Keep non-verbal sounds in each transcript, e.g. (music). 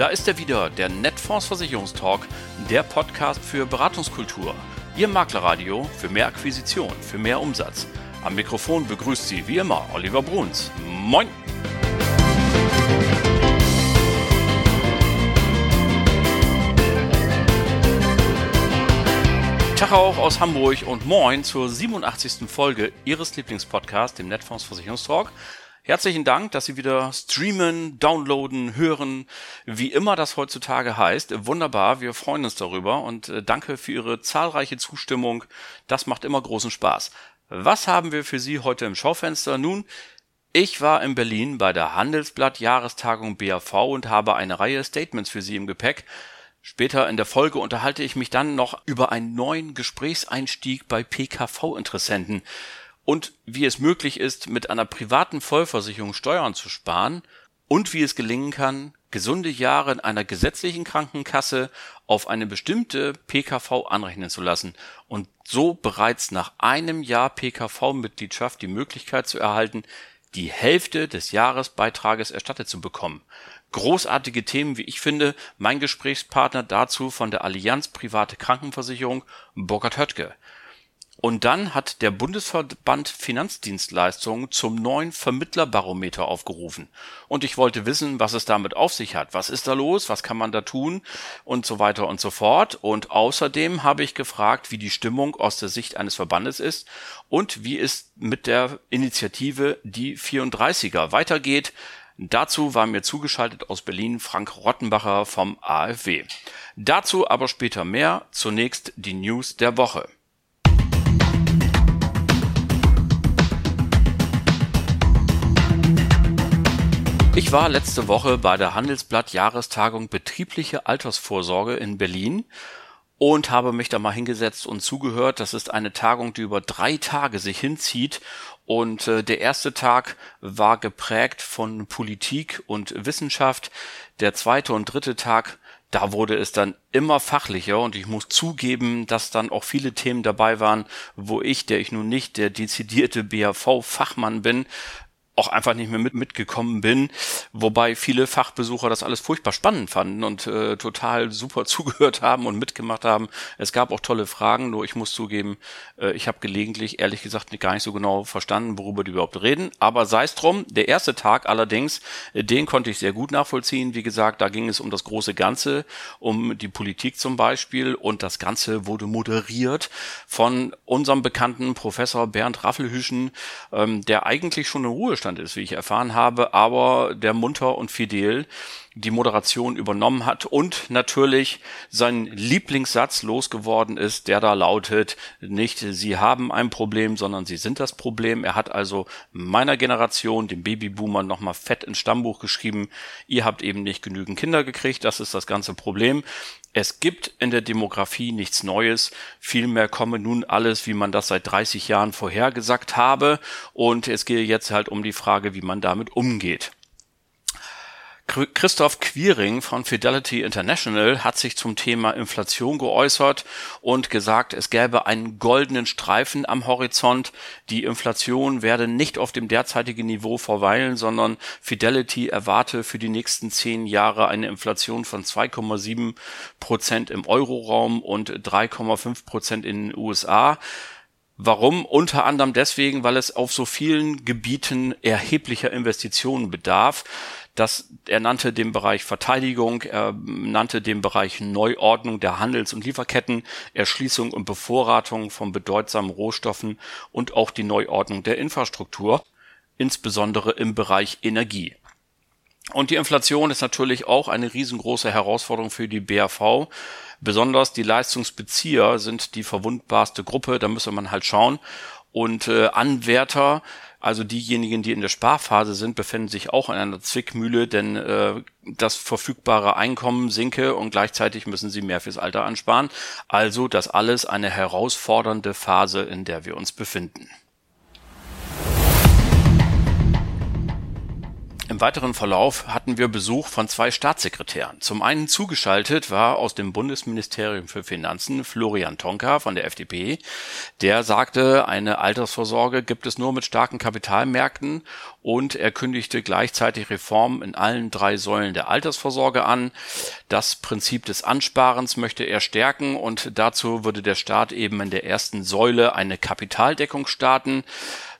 Da ist er wieder, der Netfonds Versicherungstalk, der Podcast für Beratungskultur. Ihr Maklerradio für mehr Akquisition, für mehr Umsatz. Am Mikrofon begrüßt Sie wie immer Oliver Bruns. Moin! Tag auch aus Hamburg und moin zur 87. Folge Ihres Lieblingspodcasts, dem Netfonds Versicherungstalk. Herzlichen Dank, dass Sie wieder streamen, downloaden, hören, wie immer das heutzutage heißt. Wunderbar, wir freuen uns darüber und äh, danke für Ihre zahlreiche Zustimmung. Das macht immer großen Spaß. Was haben wir für Sie heute im Schaufenster? Nun, ich war in Berlin bei der Handelsblatt Jahrestagung BAV und habe eine Reihe Statements für Sie im Gepäck. Später in der Folge unterhalte ich mich dann noch über einen neuen Gesprächseinstieg bei PKV-Interessenten und wie es möglich ist, mit einer privaten Vollversicherung Steuern zu sparen und wie es gelingen kann, gesunde Jahre in einer gesetzlichen Krankenkasse auf eine bestimmte PKV anrechnen zu lassen und so bereits nach einem Jahr PKV-Mitgliedschaft die Möglichkeit zu erhalten, die Hälfte des Jahresbeitrages erstattet zu bekommen. Großartige Themen, wie ich finde. Mein Gesprächspartner dazu von der Allianz Private Krankenversicherung, Burkhard Höttke. Und dann hat der Bundesverband Finanzdienstleistungen zum neuen Vermittlerbarometer aufgerufen. Und ich wollte wissen, was es damit auf sich hat. Was ist da los? Was kann man da tun? Und so weiter und so fort. Und außerdem habe ich gefragt, wie die Stimmung aus der Sicht eines Verbandes ist und wie es mit der Initiative Die 34er weitergeht. Dazu war mir zugeschaltet aus Berlin Frank Rottenbacher vom AfW. Dazu aber später mehr. Zunächst die News der Woche. Ich war letzte Woche bei der Handelsblatt Jahrestagung Betriebliche Altersvorsorge in Berlin und habe mich da mal hingesetzt und zugehört. Das ist eine Tagung, die über drei Tage sich hinzieht. Und äh, der erste Tag war geprägt von Politik und Wissenschaft. Der zweite und dritte Tag da wurde es dann immer fachlicher und ich muss zugeben, dass dann auch viele Themen dabei waren, wo ich, der ich nun nicht der dezidierte BAV-Fachmann bin, auch einfach nicht mehr mit, mitgekommen bin, wobei viele Fachbesucher das alles furchtbar spannend fanden und äh, total super (laughs) zugehört haben und mitgemacht haben. Es gab auch tolle Fragen, nur ich muss zugeben, äh, ich habe gelegentlich ehrlich gesagt gar nicht so genau verstanden, worüber die überhaupt reden. Aber sei es drum, der erste Tag allerdings, äh, den konnte ich sehr gut nachvollziehen. Wie gesagt, da ging es um das große Ganze, um die Politik zum Beispiel und das Ganze wurde moderiert von unserem bekannten Professor Bernd Raffelhüschen, ähm, der eigentlich schon in Ruhestand Ruhestand ist, wie ich erfahren habe, aber der munter und fidel die Moderation übernommen hat und natürlich sein Lieblingssatz losgeworden ist, der da lautet, nicht Sie haben ein Problem, sondern Sie sind das Problem. Er hat also meiner Generation, dem Babyboomer, nochmal fett ins Stammbuch geschrieben, ihr habt eben nicht genügend Kinder gekriegt, das ist das ganze Problem. Es gibt in der Demografie nichts Neues, vielmehr komme nun alles, wie man das seit 30 Jahren vorhergesagt habe, und es gehe jetzt halt um die Frage, wie man damit umgeht. Christoph Quiring von Fidelity International hat sich zum Thema Inflation geäußert und gesagt, es gäbe einen goldenen Streifen am Horizont. Die Inflation werde nicht auf dem derzeitigen Niveau verweilen, sondern Fidelity erwarte für die nächsten zehn Jahre eine Inflation von 2,7 Prozent im Euroraum und 3,5 Prozent in den USA. Warum? Unter anderem deswegen, weil es auf so vielen Gebieten erheblicher Investitionen bedarf. Das, er nannte den Bereich Verteidigung, er nannte den Bereich Neuordnung der Handels- und Lieferketten, Erschließung und Bevorratung von bedeutsamen Rohstoffen und auch die Neuordnung der Infrastruktur, insbesondere im Bereich Energie. Und die Inflation ist natürlich auch eine riesengroße Herausforderung für die BAV. Besonders die Leistungsbezieher sind die verwundbarste Gruppe, da müsste man halt schauen. Und äh, Anwärter, also diejenigen, die in der Sparphase sind, befinden sich auch in einer Zwickmühle, denn äh, das verfügbare Einkommen sinke und gleichzeitig müssen sie mehr fürs Alter ansparen. Also das alles eine herausfordernde Phase, in der wir uns befinden. Im weiteren Verlauf hatten wir Besuch von zwei Staatssekretären. Zum einen zugeschaltet war aus dem Bundesministerium für Finanzen Florian Tonka von der FDP. Der sagte, eine Altersvorsorge gibt es nur mit starken Kapitalmärkten und er kündigte gleichzeitig Reformen in allen drei Säulen der Altersvorsorge an. Das Prinzip des Ansparens möchte er stärken und dazu würde der Staat eben in der ersten Säule eine Kapitaldeckung starten.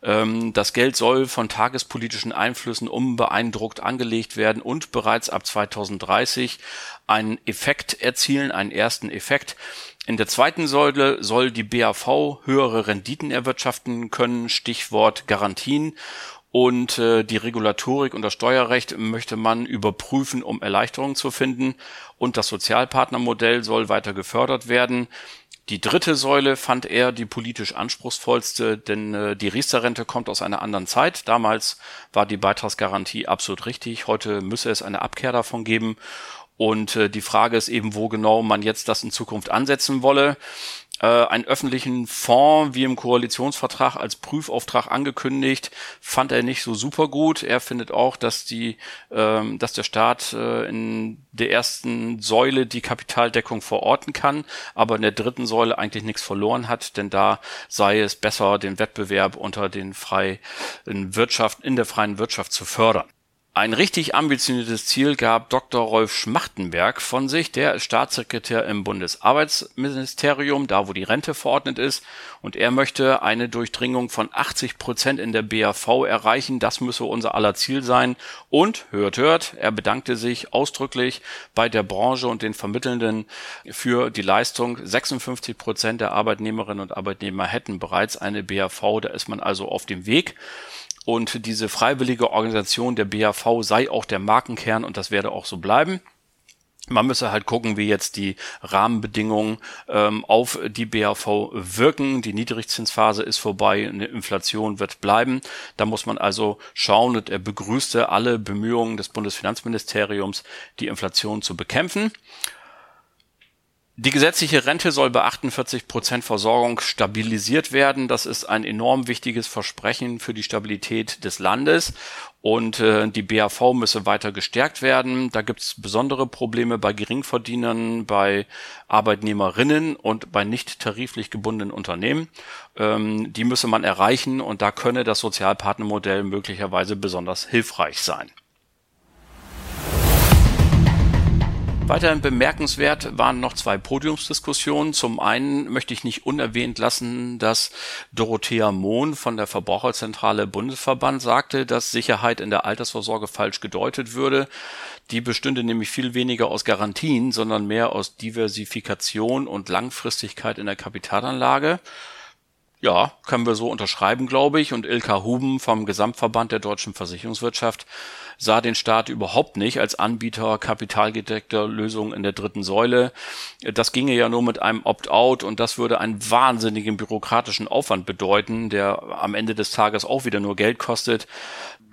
Ähm, das Geld soll von tagespolitischen Einflüssen unbeeindruckt angelegt werden und bereits ab 2030 einen Effekt erzielen, einen ersten Effekt. In der zweiten Säule soll die BAV höhere Renditen erwirtschaften können, Stichwort Garantien. Und äh, die Regulatorik und das Steuerrecht möchte man überprüfen, um Erleichterungen zu finden. Und das Sozialpartnermodell soll weiter gefördert werden. Die dritte Säule fand er die politisch anspruchsvollste, denn äh, die Riester-Rente kommt aus einer anderen Zeit. Damals war die Beitragsgarantie absolut richtig. Heute müsse es eine Abkehr davon geben. Und äh, die Frage ist eben, wo genau man jetzt das in Zukunft ansetzen wolle äh, einen öffentlichen Fonds wie im Koalitionsvertrag als Prüfauftrag angekündigt, fand er nicht so super gut. Er findet auch, dass die, ähm, dass der Staat äh, in der ersten Säule die Kapitaldeckung verorten kann, aber in der dritten Säule eigentlich nichts verloren hat, denn da sei es besser, den Wettbewerb unter den freien Wirtschaft, in der freien Wirtschaft zu fördern. Ein richtig ambitioniertes Ziel gab Dr. Rolf Schmachtenberg von sich. Der ist Staatssekretär im Bundesarbeitsministerium, da wo die Rente verordnet ist. Und er möchte eine Durchdringung von 80 Prozent in der BAV erreichen. Das müsse unser aller Ziel sein. Und, hört, hört, er bedankte sich ausdrücklich bei der Branche und den Vermittelnden für die Leistung. 56 Prozent der Arbeitnehmerinnen und Arbeitnehmer hätten bereits eine BAV. Da ist man also auf dem Weg. Und diese freiwillige Organisation der BAV sei auch der Markenkern und das werde auch so bleiben. Man müsse halt gucken, wie jetzt die Rahmenbedingungen ähm, auf die BAV wirken. Die Niedrigzinsphase ist vorbei, eine Inflation wird bleiben. Da muss man also schauen und er begrüßte alle Bemühungen des Bundesfinanzministeriums, die Inflation zu bekämpfen. Die gesetzliche Rente soll bei 48 Prozent Versorgung stabilisiert werden. Das ist ein enorm wichtiges Versprechen für die Stabilität des Landes. Und äh, die BAV müsse weiter gestärkt werden. Da gibt es besondere Probleme bei Geringverdienern, bei Arbeitnehmerinnen und bei nicht tariflich gebundenen Unternehmen. Ähm, die müsse man erreichen und da könne das Sozialpartnermodell möglicherweise besonders hilfreich sein. Weiterhin bemerkenswert waren noch zwei Podiumsdiskussionen. Zum einen möchte ich nicht unerwähnt lassen, dass Dorothea Mohn von der Verbraucherzentrale Bundesverband sagte, dass Sicherheit in der Altersvorsorge falsch gedeutet würde. Die bestünde nämlich viel weniger aus Garantien, sondern mehr aus Diversifikation und Langfristigkeit in der Kapitalanlage. Ja, können wir so unterschreiben, glaube ich. Und Ilka Huben vom Gesamtverband der deutschen Versicherungswirtschaft sah den Staat überhaupt nicht als Anbieter kapitalgedeckter Lösungen in der dritten Säule. Das ginge ja nur mit einem Opt-out und das würde einen wahnsinnigen bürokratischen Aufwand bedeuten, der am Ende des Tages auch wieder nur Geld kostet.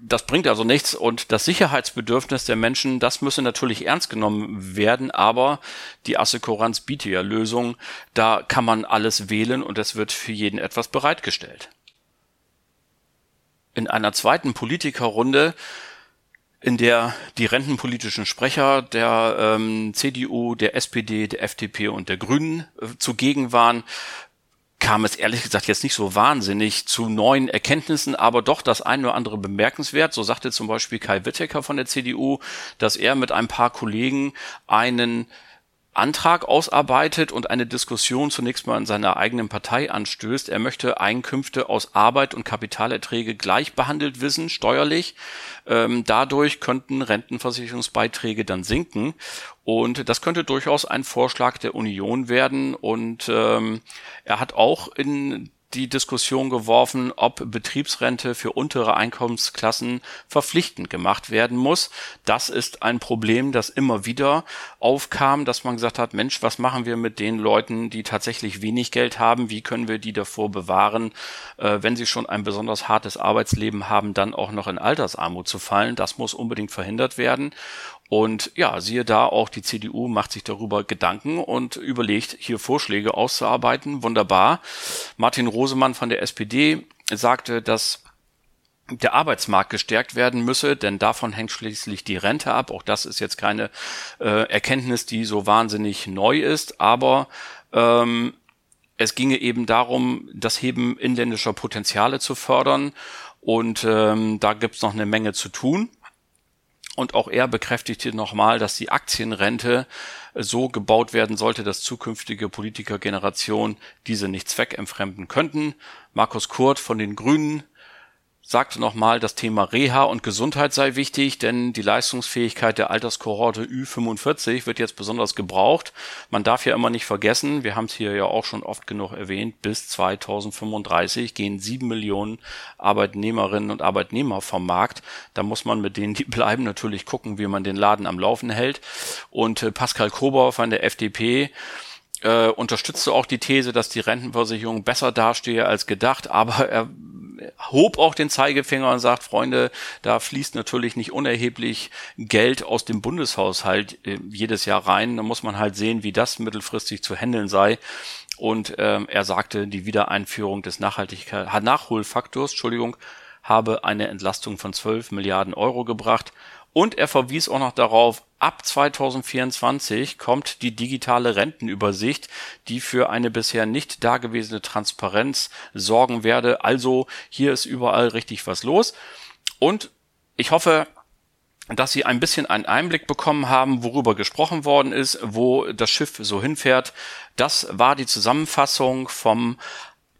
Das bringt also nichts und das Sicherheitsbedürfnis der Menschen, das müsse natürlich ernst genommen werden, aber die Assekuranz bietet ja Lösungen. Da kann man alles wählen und es wird für jeden etwas bereitgestellt. In einer zweiten Politikerrunde in der die rentenpolitischen Sprecher der ähm, CDU, der SPD, der FDP und der Grünen äh, zugegen waren, kam es ehrlich gesagt jetzt nicht so wahnsinnig zu neuen Erkenntnissen, aber doch das eine oder andere bemerkenswert. So sagte zum Beispiel Kai Wittecker von der CDU, dass er mit ein paar Kollegen einen Antrag ausarbeitet und eine Diskussion zunächst mal in seiner eigenen Partei anstößt. Er möchte Einkünfte aus Arbeit und Kapitalerträge gleich behandelt wissen, steuerlich. Ähm, dadurch könnten Rentenversicherungsbeiträge dann sinken. Und das könnte durchaus ein Vorschlag der Union werden. Und ähm, er hat auch in die Diskussion geworfen, ob Betriebsrente für untere Einkommensklassen verpflichtend gemacht werden muss. Das ist ein Problem, das immer wieder aufkam, dass man gesagt hat, Mensch, was machen wir mit den Leuten, die tatsächlich wenig Geld haben? Wie können wir die davor bewahren, äh, wenn sie schon ein besonders hartes Arbeitsleben haben, dann auch noch in Altersarmut zu fallen? Das muss unbedingt verhindert werden. Und ja, siehe da, auch die CDU macht sich darüber Gedanken und überlegt, hier Vorschläge auszuarbeiten. Wunderbar. Martin Rosemann von der SPD sagte, dass der Arbeitsmarkt gestärkt werden müsse, denn davon hängt schließlich die Rente ab. Auch das ist jetzt keine äh, Erkenntnis, die so wahnsinnig neu ist, aber ähm, es ginge eben darum, das Heben inländischer Potenziale zu fördern und ähm, da gibt's noch eine Menge zu tun. Und auch er bekräftigte nochmal, dass die Aktienrente so gebaut werden sollte, dass zukünftige Politikergenerationen diese nicht zweckentfremden könnten. Markus Kurt von den Grünen sagte nochmal, das Thema Reha und Gesundheit sei wichtig, denn die Leistungsfähigkeit der Alterskohorte Ü45 wird jetzt besonders gebraucht. Man darf ja immer nicht vergessen, wir haben es hier ja auch schon oft genug erwähnt, bis 2035 gehen sieben Millionen Arbeitnehmerinnen und Arbeitnehmer vom Markt. Da muss man mit denen, die (laughs) bleiben, natürlich gucken, wie man den Laden am Laufen hält. Und äh, Pascal Kober von der FDP äh, unterstützte auch die These, dass die Rentenversicherung besser dastehe als gedacht, aber er hob auch den Zeigefinger und sagt, Freunde, da fließt natürlich nicht unerheblich Geld aus dem Bundeshaushalt äh, jedes Jahr rein. Da muss man halt sehen, wie das mittelfristig zu handeln sei. Und ähm, er sagte, die Wiedereinführung des Nachhaltigkeit Nachholfaktors, Entschuldigung, habe eine Entlastung von 12 Milliarden Euro gebracht. Und er verwies auch noch darauf, ab 2024 kommt die digitale Rentenübersicht, die für eine bisher nicht dagewesene Transparenz sorgen werde. Also hier ist überall richtig was los. Und ich hoffe, dass Sie ein bisschen einen Einblick bekommen haben, worüber gesprochen worden ist, wo das Schiff so hinfährt. Das war die Zusammenfassung vom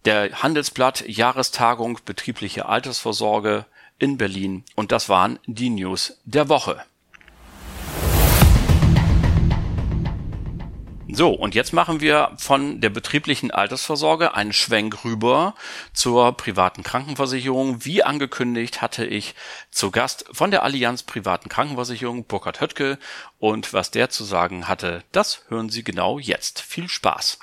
der Handelsblatt Jahrestagung betriebliche Altersvorsorge in Berlin. Und das waren die News der Woche. So, und jetzt machen wir von der betrieblichen Altersvorsorge einen Schwenk rüber zur privaten Krankenversicherung. Wie angekündigt hatte ich zu Gast von der Allianz privaten Krankenversicherung Burkhard Höttke und was der zu sagen hatte, das hören Sie genau jetzt. Viel Spaß!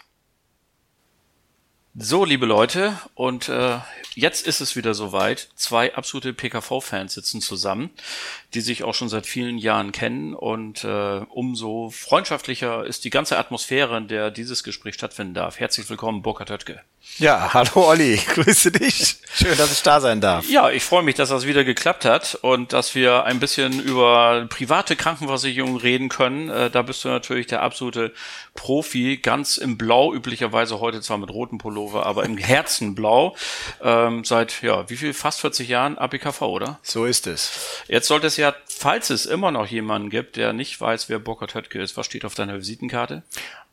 So, liebe Leute, und äh, jetzt ist es wieder soweit. Zwei absolute PKV-Fans sitzen zusammen, die sich auch schon seit vielen Jahren kennen und äh, umso freundschaftlicher ist die ganze Atmosphäre, in der dieses Gespräch stattfinden darf. Herzlich willkommen, Burkhard Höttke. Ja, hallo Olli, (laughs) grüße dich. Schön, dass ich da sein darf. Ja, ich freue mich, dass das wieder geklappt hat und dass wir ein bisschen über private Krankenversicherungen reden können. Äh, da bist du natürlich der absolute Profi, ganz im Blau, üblicherweise heute zwar mit rotem Pullover, aber im Herzen blau. Ähm, seit, ja, wie viel? Fast 40 Jahren ABKV, oder? So ist es. Jetzt sollte es ja, falls es immer noch jemanden gibt, der nicht weiß, wer Burkhard Höttke ist, was steht auf deiner Visitenkarte?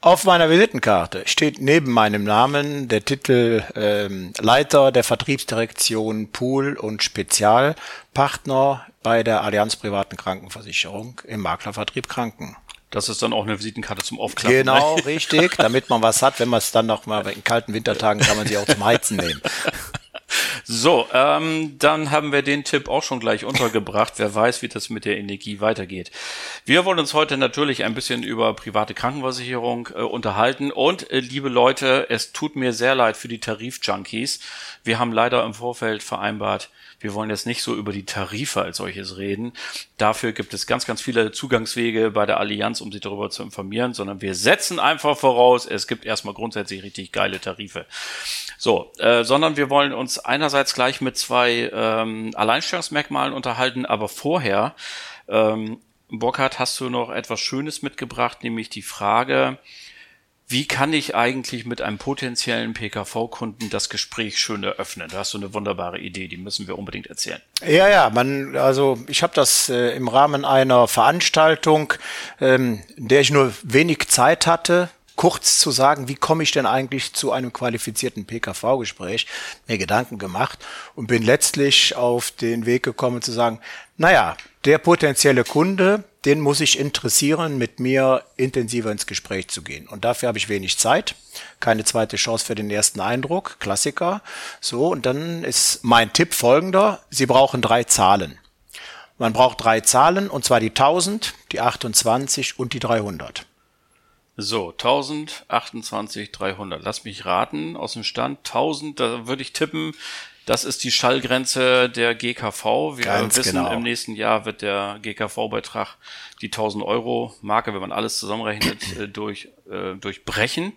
Auf meiner Visitenkarte steht neben meinem Namen der Titel ähm, Leiter der Vertriebsdirektion Pool und Spezialpartner bei der Allianz Privaten Krankenversicherung im Maklervertrieb Kranken. Das ist dann auch eine Visitenkarte zum Aufklappen. Genau, richtig, damit man was hat, wenn man es dann noch mal in kalten Wintertagen kann man sie auch zum Heizen nehmen. So, ähm, dann haben wir den Tipp auch schon gleich untergebracht. Wer weiß, wie das mit der Energie weitergeht. Wir wollen uns heute natürlich ein bisschen über private Krankenversicherung äh, unterhalten. Und äh, liebe Leute, es tut mir sehr leid für die Tarifjunkies. Wir haben leider im Vorfeld vereinbart, wir wollen jetzt nicht so über die Tarife als solches reden. Dafür gibt es ganz, ganz viele Zugangswege bei der Allianz, um sich darüber zu informieren, sondern wir setzen einfach voraus, es gibt erstmal grundsätzlich richtig geile Tarife. So, äh, sondern wir wollen uns einerseits gleich mit zwei ähm, Alleinstellungsmerkmalen unterhalten, aber vorher, ähm, Burkhard, hast du noch etwas Schönes mitgebracht, nämlich die Frage, wie kann ich eigentlich mit einem potenziellen PKV-Kunden das Gespräch schön eröffnen? Da hast du eine wunderbare Idee, die müssen wir unbedingt erzählen. Ja, ja, man, also ich habe das äh, im Rahmen einer Veranstaltung, ähm, in der ich nur wenig Zeit hatte, kurz zu sagen, wie komme ich denn eigentlich zu einem qualifizierten PKV-Gespräch, mir Gedanken gemacht und bin letztlich auf den Weg gekommen zu sagen, naja, der potenzielle Kunde, den muss ich interessieren, mit mir intensiver ins Gespräch zu gehen. Und dafür habe ich wenig Zeit, keine zweite Chance für den ersten Eindruck, Klassiker. So, und dann ist mein Tipp folgender, Sie brauchen drei Zahlen. Man braucht drei Zahlen, und zwar die 1000, die 28 und die 300. So, 1000, 28, 300. Lass mich raten, aus dem Stand 1000, da würde ich tippen, das ist die Schallgrenze der GKV. Wir Ganz wissen, genau. im nächsten Jahr wird der GKV-Beitrag die 1000 Euro Marke, wenn man alles zusammenrechnet, äh, durch, äh, durchbrechen.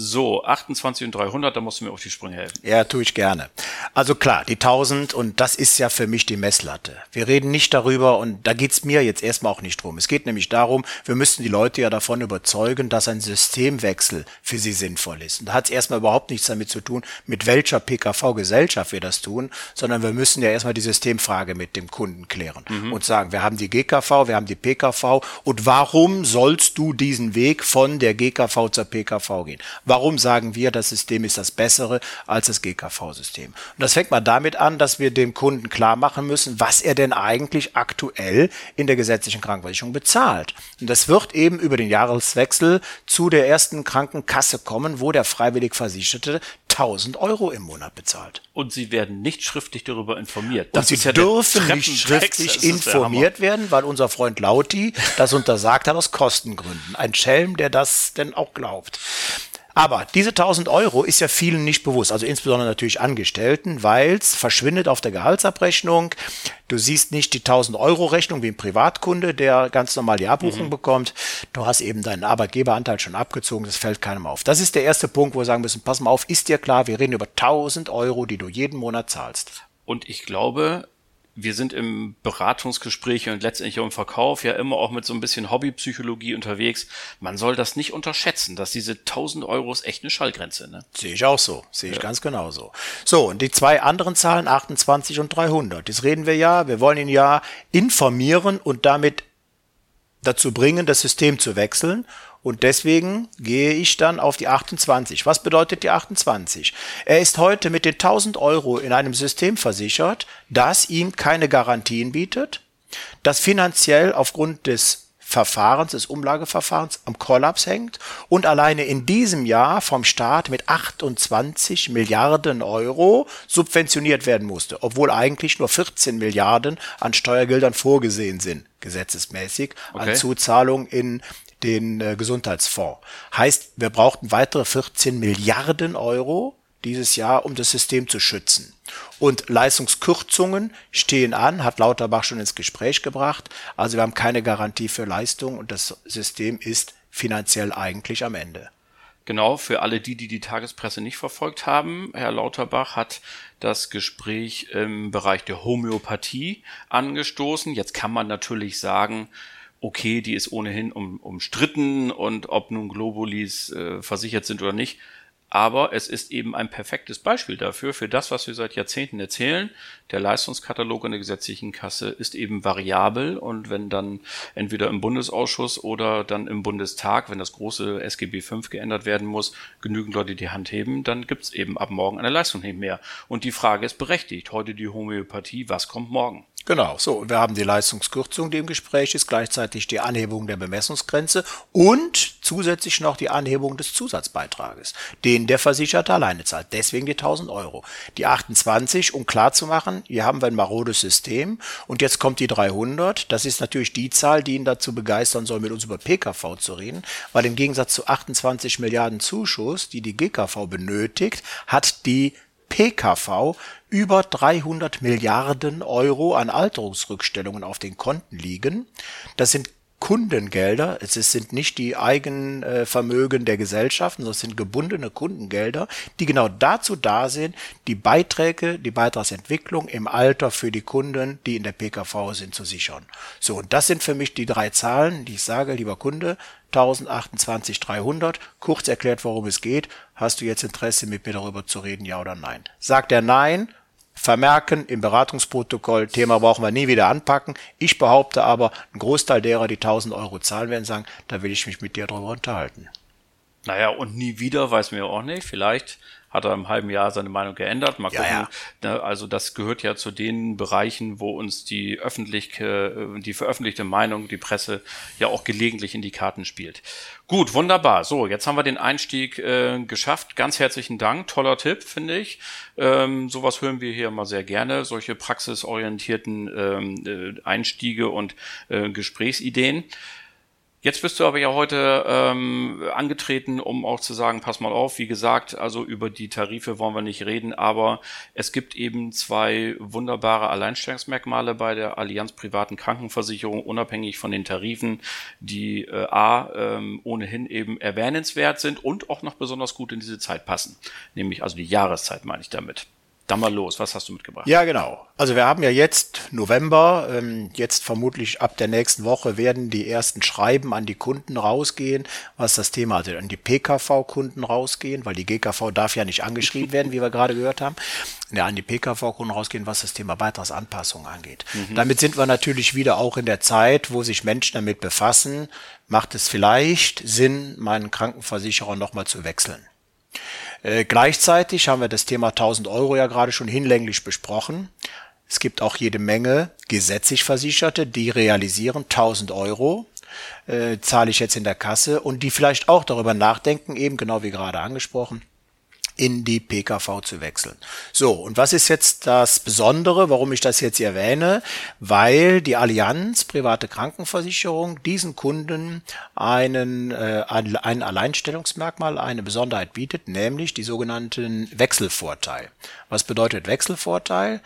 So, 28 und 300, da musst du mir auf die Sprünge helfen. Ja, tue ich gerne. Also klar, die 1000 und das ist ja für mich die Messlatte. Wir reden nicht darüber und da geht's mir jetzt erstmal auch nicht drum. Es geht nämlich darum, wir müssten die Leute ja davon überzeugen, dass ein Systemwechsel für sie sinnvoll ist. Und da hat's erstmal überhaupt nichts damit zu tun, mit welcher PKV-Gesellschaft wir das tun, sondern wir müssen ja erstmal die Systemfrage mit dem Kunden klären mhm. und sagen, wir haben die GKV, wir haben die PKV und warum sollst du diesen Weg von der GKV zur PKV gehen? Warum sagen wir, das System ist das bessere als das GKV-System? Und das fängt mal damit an, dass wir dem Kunden klar machen müssen, was er denn eigentlich aktuell in der gesetzlichen Krankenversicherung bezahlt. Und das wird eben über den Jahreswechsel zu der ersten Krankenkasse kommen, wo der freiwillig Versicherte 1000 Euro im Monat bezahlt. Und sie werden nicht schriftlich darüber informiert. Das und sie ja dürfen nicht schriftlich informiert werden, weil unser Freund Lauti das untersagt hat aus Kostengründen. Ein Schelm, der das denn auch glaubt. Aber diese 1000 Euro ist ja vielen nicht bewusst, also insbesondere natürlich Angestellten, weil es verschwindet auf der Gehaltsabrechnung. Du siehst nicht die 1000 Euro Rechnung wie ein Privatkunde, der ganz normal die Abbuchung mhm. bekommt. Du hast eben deinen Arbeitgeberanteil schon abgezogen, das fällt keinem auf. Das ist der erste Punkt, wo wir sagen müssen, pass mal auf, ist dir klar, wir reden über 1000 Euro, die du jeden Monat zahlst. Und ich glaube, wir sind im Beratungsgespräch und letztendlich auch im Verkauf ja immer auch mit so ein bisschen Hobbypsychologie unterwegs. Man soll das nicht unterschätzen, dass diese 1000 Euro ist echt eine Schallgrenze. Ne? Sehe ich auch so, sehe ich ja. ganz genauso. So, und die zwei anderen Zahlen, 28 und 300, das reden wir ja, wir wollen ihn ja informieren und damit dazu bringen, das System zu wechseln. Und deswegen gehe ich dann auf die 28. Was bedeutet die 28? Er ist heute mit den 1000 Euro in einem System versichert, das ihm keine Garantien bietet, das finanziell aufgrund des Verfahrens, des Umlageverfahrens am Kollaps hängt und alleine in diesem Jahr vom Staat mit 28 Milliarden Euro subventioniert werden musste, obwohl eigentlich nur 14 Milliarden an Steuergeldern vorgesehen sind, gesetzesmäßig, okay. an Zuzahlung in den äh, Gesundheitsfonds. Heißt, wir brauchten weitere 14 Milliarden Euro dieses Jahr, um das System zu schützen. Und Leistungskürzungen stehen an, hat Lauterbach schon ins Gespräch gebracht. Also wir haben keine Garantie für Leistung und das System ist finanziell eigentlich am Ende. Genau, für alle die, die die Tagespresse nicht verfolgt haben, Herr Lauterbach hat das Gespräch im Bereich der Homöopathie angestoßen. Jetzt kann man natürlich sagen, okay, die ist ohnehin um, umstritten und ob nun Globulis äh, versichert sind oder nicht. Aber es ist eben ein perfektes Beispiel dafür, für das, was wir seit Jahrzehnten erzählen. Der Leistungskatalog in der gesetzlichen Kasse ist eben variabel und wenn dann entweder im Bundesausschuss oder dann im Bundestag, wenn das große SGB V geändert werden muss, genügend Leute die Hand heben, dann gibt's eben ab morgen eine Leistung nicht mehr. Und die Frage ist berechtigt. Heute die Homöopathie, was kommt morgen? Genau, so. Und wir haben die Leistungskürzung, die im Gespräch ist, gleichzeitig die Anhebung der Bemessungsgrenze und zusätzlich noch die Anhebung des Zusatzbeitrages, den der Versicherte alleine zahlt. Deswegen die 1000 Euro. Die 28, um klar zu machen, hier haben wir ein marodes System und jetzt kommt die 300. Das ist natürlich die Zahl, die ihn dazu begeistern soll, mit uns über PKV zu reden, weil im Gegensatz zu 28 Milliarden Zuschuss, die die GKV benötigt, hat die PKV über 300 Milliarden Euro an Alterungsrückstellungen auf den Konten liegen. Das sind Kundengelder, es sind nicht die Eigenvermögen der Gesellschaften, sondern es sind gebundene Kundengelder, die genau dazu da sind, die Beiträge, die Beitragsentwicklung im Alter für die Kunden, die in der PKV sind, zu sichern. So, und das sind für mich die drei Zahlen, die ich sage, lieber Kunde, 1028 300, kurz erklärt, worum es geht. Hast du jetzt Interesse, mit mir darüber zu reden, ja oder nein? Sagt er nein, vermerken im Beratungsprotokoll, Thema brauchen wir nie wieder anpacken. Ich behaupte aber, ein Großteil derer, die 1000 Euro zahlen werden, sagen, da will ich mich mit dir drüber unterhalten. Naja, und nie wieder weiß mir auch nicht. Vielleicht hat er im halben Jahr seine Meinung geändert. Mal gucken. Ja, ja. Ne, also das gehört ja zu den Bereichen, wo uns die öffentliche, äh, die veröffentlichte Meinung, die Presse ja auch gelegentlich in die Karten spielt. Gut, wunderbar. So, jetzt haben wir den Einstieg äh, geschafft. Ganz herzlichen Dank. Toller Tipp, finde ich. Ähm, sowas hören wir hier immer sehr gerne. Solche praxisorientierten ähm, äh, Einstiege und äh, Gesprächsideen. Jetzt bist du aber ja heute ähm, angetreten, um auch zu sagen, pass mal auf, wie gesagt, also über die Tarife wollen wir nicht reden, aber es gibt eben zwei wunderbare Alleinstellungsmerkmale bei der Allianz privaten Krankenversicherung, unabhängig von den Tarifen, die äh, A ähm, ohnehin eben erwähnenswert sind und auch noch besonders gut in diese Zeit passen. Nämlich also die Jahreszeit meine ich damit. Dann mal los, was hast du mitgebracht? Ja, genau. Also wir haben ja jetzt November, ähm, jetzt vermutlich ab der nächsten Woche werden die ersten Schreiben an die Kunden rausgehen, was das Thema, also an die PKV-Kunden rausgehen, weil die GKV darf ja nicht angeschrieben werden, wie wir gerade gehört haben. Ja, an die PKV-Kunden rausgehen, was das Thema Beitragsanpassung angeht. Mhm. Damit sind wir natürlich wieder auch in der Zeit, wo sich Menschen damit befassen, macht es vielleicht Sinn, meinen Krankenversicherer nochmal zu wechseln. Äh, gleichzeitig haben wir das Thema 1000 Euro ja gerade schon hinlänglich besprochen. Es gibt auch jede Menge gesetzlich Versicherte, die realisieren 1000 Euro, äh, zahle ich jetzt in der Kasse und die vielleicht auch darüber nachdenken, eben genau wie gerade angesprochen, in die PKV zu wechseln. So, und was ist jetzt das Besondere, warum ich das jetzt erwähne? Weil die Allianz private Krankenversicherung diesen Kunden einen, äh, ein Alleinstellungsmerkmal, eine Besonderheit bietet, nämlich die sogenannten Wechselvorteil. Was bedeutet Wechselvorteil?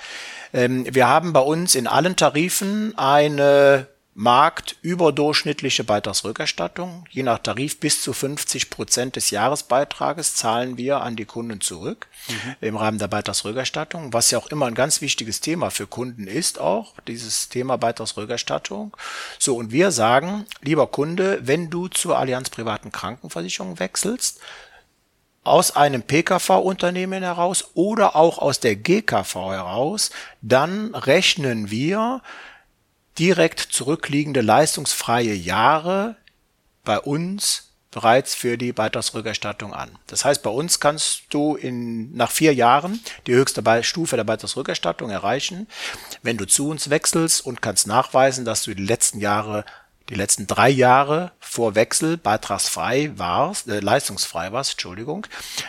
Ähm, wir haben bei uns in allen Tarifen eine marktüberdurchschnittliche Beitragsrückerstattung. Je nach Tarif bis zu 50 Prozent des Jahresbeitrages zahlen wir an die Kunden zurück mhm. im Rahmen der Beitragsrückerstattung, was ja auch immer ein ganz wichtiges Thema für Kunden ist, auch dieses Thema Beitragsrückerstattung. So, und wir sagen, lieber Kunde, wenn du zur Allianz privaten Krankenversicherung wechselst, aus einem PKV-Unternehmen heraus oder auch aus der GKV heraus, dann rechnen wir direkt zurückliegende leistungsfreie Jahre bei uns bereits für die Beitragsrückerstattung an. Das heißt, bei uns kannst du in, nach vier Jahren die höchste Stufe der Beitragsrückerstattung erreichen, wenn du zu uns wechselst und kannst nachweisen, dass du die letzten Jahre die letzten drei Jahre vor Wechsel beitragsfrei warst, äh, leistungsfrei warst, Entschuldigung,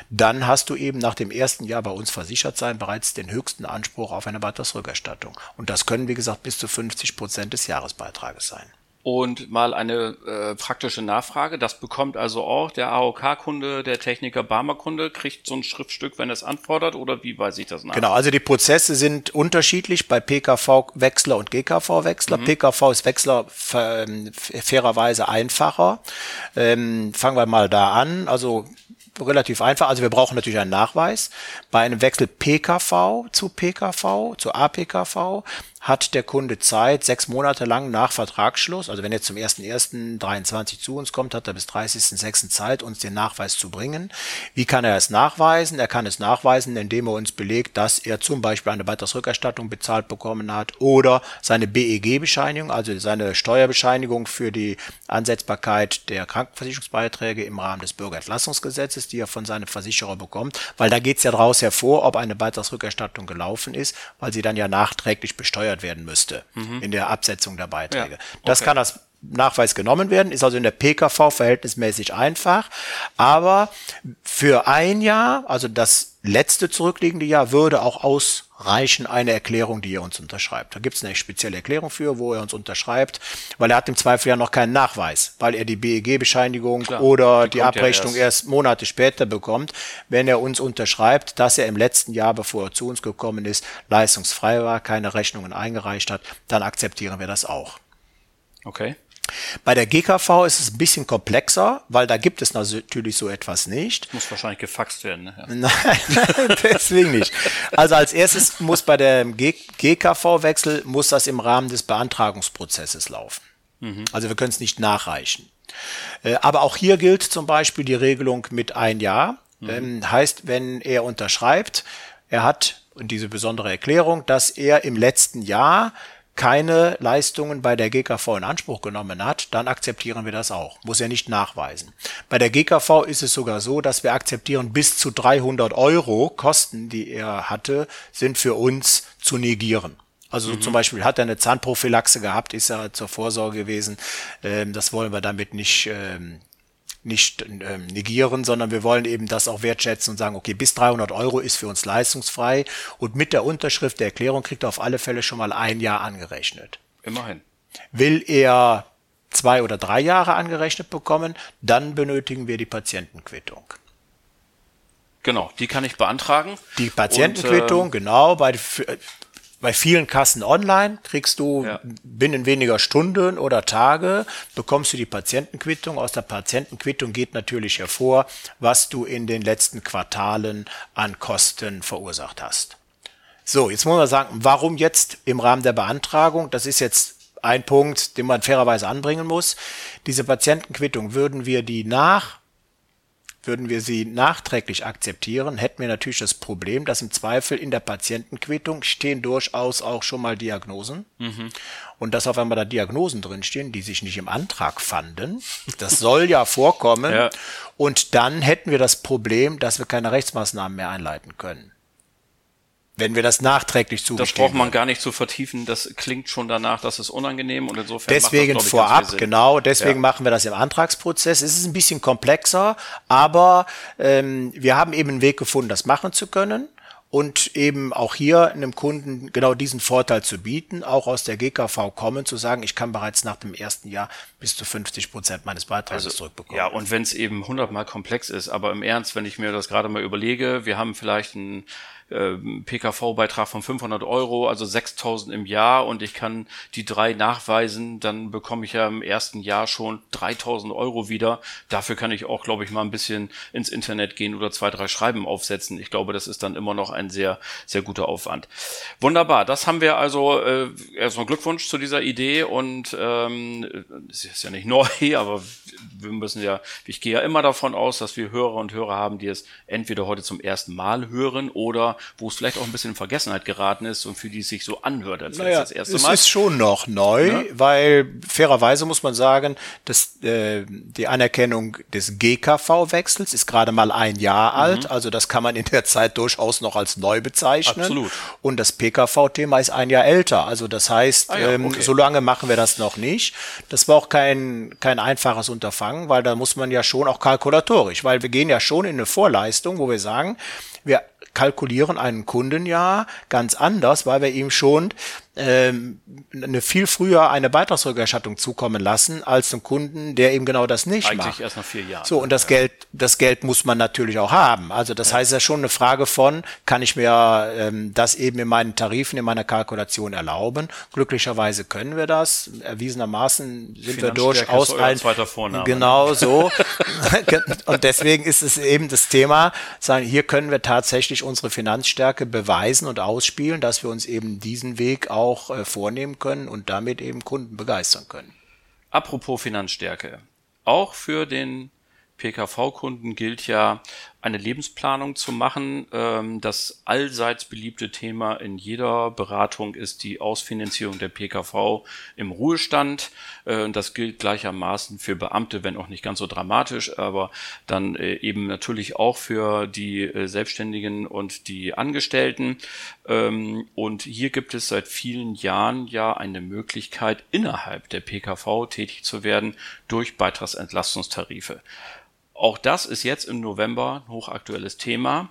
dann hast du eben nach dem ersten Jahr bei uns versichert sein bereits den höchsten Anspruch auf eine Beitragsrückerstattung. Und das können, wie gesagt, bis zu 50 Prozent des Jahresbeitrages sein. Und mal eine äh, praktische Nachfrage. Das bekommt also auch der AOK-Kunde, der Techniker Barmer-Kunde, kriegt so ein Schriftstück, wenn es anfordert, oder wie weiß ich das nach? Genau, also die Prozesse sind unterschiedlich bei PKV-Wechsler und GKV-Wechsler. Mhm. PKV ist Wechsler ähm, fairerweise einfacher. Ähm, fangen wir mal da an. Also relativ einfach. Also wir brauchen natürlich einen Nachweis. Bei einem Wechsel PKV zu PKV, zu APKV, hat der Kunde Zeit, sechs Monate lang nach Vertragsschluss, also wenn er zum 1.1.23 zu uns kommt, hat er bis 30.06. Zeit, uns den Nachweis zu bringen. Wie kann er es nachweisen? Er kann es nachweisen, indem er uns belegt, dass er zum Beispiel eine Beitragsrückerstattung bezahlt bekommen hat oder seine BEG-Bescheinigung, also seine Steuerbescheinigung für die Ansetzbarkeit der Krankenversicherungsbeiträge im Rahmen des Bürgerentlassungsgesetzes, die er von seinem Versicherer bekommt, weil da geht es ja daraus hervor, ob eine Beitragsrückerstattung gelaufen ist, weil sie dann ja nachträglich besteuert versteuert werden müsste mhm. in der Absetzung der Beiträge. Ja. Okay. Das kann als Nachweis genommen werden, ist also in der PKV verhältnismäßig einfach, aber für ein Jahr, also das letzte zurückliegende Jahr, würde auch ausreichen eine Erklärung, die er uns unterschreibt. Da gibt es eine spezielle Erklärung für, wo er uns unterschreibt, weil er hat im Zweifel ja noch keinen Nachweis, weil er die BEG-Bescheinigung oder die, die Abrechnung erst. erst Monate später bekommt, wenn er uns unterschreibt, dass er im letzten Jahr, bevor er zu uns gekommen ist, leistungsfrei war, keine Rechnungen eingereicht hat, dann akzeptieren wir das auch. Okay. Bei der GKV ist es ein bisschen komplexer, weil da gibt es natürlich so etwas nicht. Muss wahrscheinlich gefaxt werden. Ne? (laughs) Nein, (laughs) deswegen nicht. Also als erstes muss bei dem GKV-Wechsel muss das im Rahmen des Beantragungsprozesses laufen. Mhm. Also wir können es nicht nachreichen. Äh, aber auch hier gilt zum Beispiel die Regelung mit ein Jahr. Mhm. Ähm, heißt, wenn er unterschreibt, er hat diese besondere Erklärung, dass er im letzten Jahr keine Leistungen bei der GKV in Anspruch genommen hat, dann akzeptieren wir das auch. Muss er nicht nachweisen. Bei der GKV ist es sogar so, dass wir akzeptieren, bis zu 300 Euro Kosten, die er hatte, sind für uns zu negieren. Also mhm. zum Beispiel hat er eine Zahnprophylaxe gehabt, ist er zur Vorsorge gewesen. Ähm, das wollen wir damit nicht ähm, nicht ähm, negieren, sondern wir wollen eben das auch wertschätzen und sagen, okay, bis 300 Euro ist für uns leistungsfrei und mit der Unterschrift der Erklärung kriegt er auf alle Fälle schon mal ein Jahr angerechnet. Immerhin. Will er zwei oder drei Jahre angerechnet bekommen, dann benötigen wir die Patientenquittung. Genau, die kann ich beantragen. Die Patientenquittung, und, äh, genau, bei, bei vielen Kassen online kriegst du ja. binnen weniger Stunden oder Tage, bekommst du die Patientenquittung. Aus der Patientenquittung geht natürlich hervor, was du in den letzten Quartalen an Kosten verursacht hast. So, jetzt muss man sagen, warum jetzt im Rahmen der Beantragung? Das ist jetzt ein Punkt, den man fairerweise anbringen muss. Diese Patientenquittung würden wir die nach würden wir sie nachträglich akzeptieren, hätten wir natürlich das Problem, dass im Zweifel in der Patientenquittung stehen durchaus auch schon mal Diagnosen. Mhm. Und dass auf einmal da Diagnosen drinstehen, die sich nicht im Antrag fanden. Das soll ja vorkommen. (laughs) Ja. Und dann hätten wir das Problem, dass wir keine Rechtsmaßnahmen mehr einleiten können wenn wir das nachträglich zugestehen. Das braucht man gar nicht zu vertiefen. Das klingt schon danach, dass es unangenehm und insofern. Deswegen das, vorab, genau. Deswegen ja. machen wir das im Antragsprozess. Es ist ein bisschen komplexer, aber ähm, wir haben eben einen Weg gefunden, das machen zu können und eben auch hier einem Kunden genau diesen Vorteil zu bieten, auch aus der GKV kommen, zu sagen, ich kann bereits nach dem ersten Jahr bis zu 50 Prozent meines Beitrags also, zurückbekommen. Ja, und wenn es eben hundertmal komplex ist, aber im Ernst, wenn ich mir das gerade mal überlege, wir haben vielleicht ein äh, PKV-Beitrag von 500 Euro, also 6000 im Jahr und ich kann die drei nachweisen, dann bekomme ich ja im ersten Jahr schon 3000 Euro wieder. Dafür kann ich auch, glaube ich, mal ein bisschen ins Internet gehen oder zwei, drei Schreiben aufsetzen. Ich glaube, das ist dann immer noch ein sehr, sehr guter Aufwand. Wunderbar, das haben wir also, äh, erstmal Glückwunsch zu dieser Idee und ähm, es ist ja nicht (laughs) neu, aber wir müssen ja, ich gehe ja immer davon aus, dass wir Hörer und Hörer haben, die es entweder heute zum ersten Mal hören oder wo es vielleicht auch ein bisschen in Vergessenheit geraten ist und für die es sich so anhört als naja, das erste Mal. Es ist schon noch neu, ja? weil fairerweise muss man sagen, dass äh, die Anerkennung des GKV-Wechsels ist gerade mal ein Jahr mhm. alt, also das kann man in der Zeit durchaus noch als neu bezeichnen. Absolut. Und das PKV-Thema ist ein Jahr älter, also das heißt, ah ja, ähm, okay. ähm, so lange machen wir das noch nicht. Das war auch kein, kein einfaches Unterfangen, weil da muss man ja schon auch kalkulatorisch, weil wir gehen ja schon in eine Vorleistung, wo wir sagen, wir kalkulieren einen Kunden ja ganz anders, weil wir ihm schon ähm, eine viel früher eine Beitragsrückerstattung zukommen lassen als einem Kunden, der eben genau das nicht Eigentlich macht. erst nach vier Jahren. So und das ja. Geld, das Geld muss man natürlich auch haben. Also das ja. heißt ja schon eine Frage von, kann ich mir ähm, das eben in meinen Tarifen, in meiner Kalkulation erlauben? Glücklicherweise können wir das. Erwiesenermaßen sind wir durchaus ein genau (laughs) so. (laughs) und deswegen ist es eben das Thema, sagen hier können wir tatsächlich unsere Finanzstärke beweisen und ausspielen, dass wir uns eben diesen Weg auch auch äh, vornehmen können und damit eben Kunden begeistern können. Apropos Finanzstärke. Auch für den PKV-Kunden gilt ja, eine Lebensplanung zu machen. Ähm, das allseits beliebte Thema in jeder Beratung ist die Ausfinanzierung der PKV im Ruhestand. Äh, das gilt gleichermaßen für Beamte, wenn auch nicht ganz so dramatisch, aber dann äh, eben natürlich auch für die äh, Selbstständigen und die Angestellten. Ähm, und hier gibt es seit vielen Jahren ja eine Möglichkeit, innerhalb der PKV tätig zu werden durch Beitragsentlastungstarife. Auch das ist jetzt im November ein hochaktuelles Thema.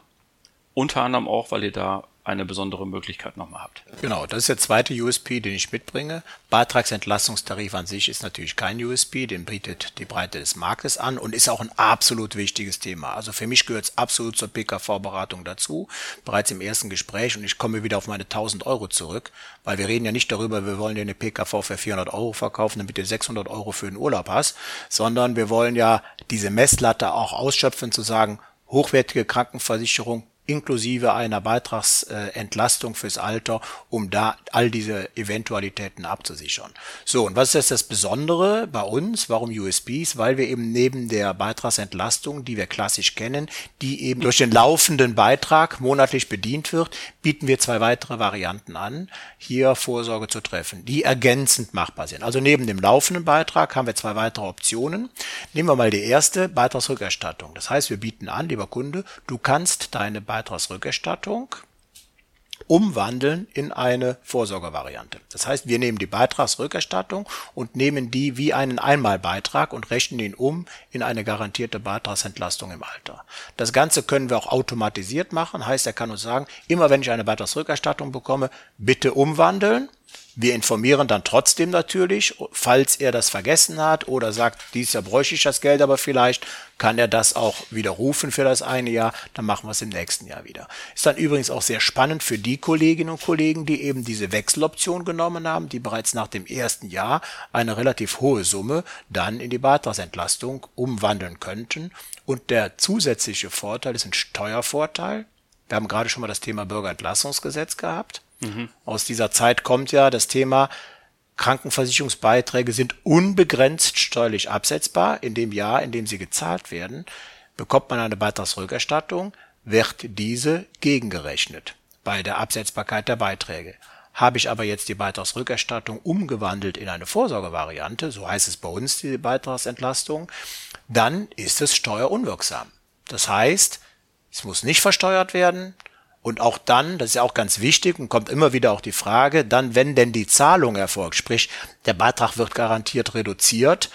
Unter anderem auch, weil ihr da eine besondere Möglichkeit nochmal habt. Genau, das ist der zweite USP, den ich mitbringe. Beitragsentlastungstarif an sich ist natürlich kein USP, den bietet die Breite des Marktes an und ist auch ein absolut wichtiges Thema. Also für mich gehört es absolut zur PKV-Beratung dazu, bereits im ersten Gespräch und ich komme wieder auf meine 1000 Euro zurück, weil wir reden ja nicht darüber, wir wollen dir eine PKV für 400 Euro verkaufen, damit du 600 Euro für den Urlaub hast, sondern wir wollen ja diese Messlatte auch ausschöpfen, zu sagen, hochwertige Krankenversicherung inklusive einer Beitragsentlastung fürs Alter, um da all diese Eventualitäten abzusichern. So, und was ist jetzt das Besondere bei uns? Warum USBs? Weil wir eben neben der Beitragsentlastung, die wir klassisch kennen, die eben durch den laufenden Beitrag monatlich bedient wird, bieten wir zwei weitere Varianten an, hier Vorsorge zu treffen, die ergänzend machbar sind. Also neben dem laufenden Beitrag haben wir zwei weitere Optionen. Nehmen wir mal die erste, Beitragsrückerstattung. Das heißt, wir bieten an, lieber Kunde, du kannst deine Beitragsrückerstattung umwandeln in eine Vorsorgevariante. Das heißt, wir nehmen die Beitragsrückerstattung und nehmen die wie einen Einmalbeitrag und rechnen ihn um in eine garantierte Beitragsentlastung im Alter. Das Ganze können wir auch automatisiert machen. Heißt, er kann uns sagen, immer wenn ich eine Beitragsrückerstattung bekomme, bitte umwandeln Wir informieren dann trotzdem natürlich, falls er das vergessen hat oder sagt, dieses Jahr bräuchte ich das Geld aber vielleicht, kann er das auch widerrufen für das eine Jahr, dann machen wir es im nächsten Jahr wieder. Ist dann übrigens auch sehr spannend für die Kolleginnen und Kollegen, die eben diese Wechseloption genommen haben, die bereits nach dem ersten Jahr eine relativ hohe Summe dann in die Beitragsentlastung umwandeln könnten. Und der zusätzliche Vorteil ist ein Steuervorteil. Wir haben gerade schon mal das Thema Bürgerentlassungsgesetz gehabt. Mhm. Aus dieser Zeit kommt ja das Thema, Krankenversicherungsbeiträge sind unbegrenzt steuerlich absetzbar. In dem Jahr, in dem sie gezahlt werden, bekommt man eine Beitragsrückerstattung, wird diese gegengerechnet bei der Absetzbarkeit der Beiträge. Habe ich aber jetzt die Beitragsrückerstattung umgewandelt in eine Vorsorgevariante, so heißt es bei uns die Beitragsentlastung, dann ist es steuerunwirksam. Das heißt, es muss nicht versteuert werden, und auch dann, das ist ja auch ganz wichtig und kommt immer wieder auch die Frage, dann, wenn denn die Zahlung erfolgt, sprich, der Beitrag wird garantiert reduziert,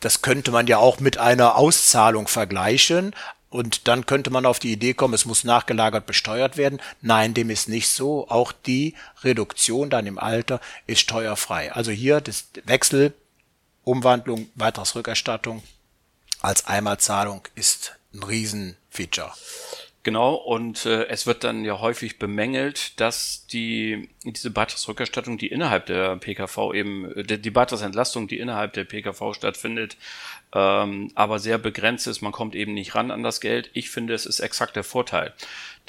das könnte man ja auch mit einer Auszahlung vergleichen. Und dann könnte man auf die Idee kommen, es muss nachgelagert besteuert werden. Nein, dem ist nicht so. Auch die Reduktion dann im Alter ist steuerfrei. Also hier das Wechsel, Umwandlung, Beitragsrückerstattung als Einmalzahlung ist ein Riesenfeature. Genau, und äh, es wird dann ja häufig bemängelt, dass die diese Beitragsrückerstattung, die innerhalb der PKV eben, die, die Beitragsentlastung, die innerhalb der PKV stattfindet, ähm, aber sehr begrenzt ist. Man kommt eben nicht ran an das Geld. Ich finde, es ist exakt der Vorteil.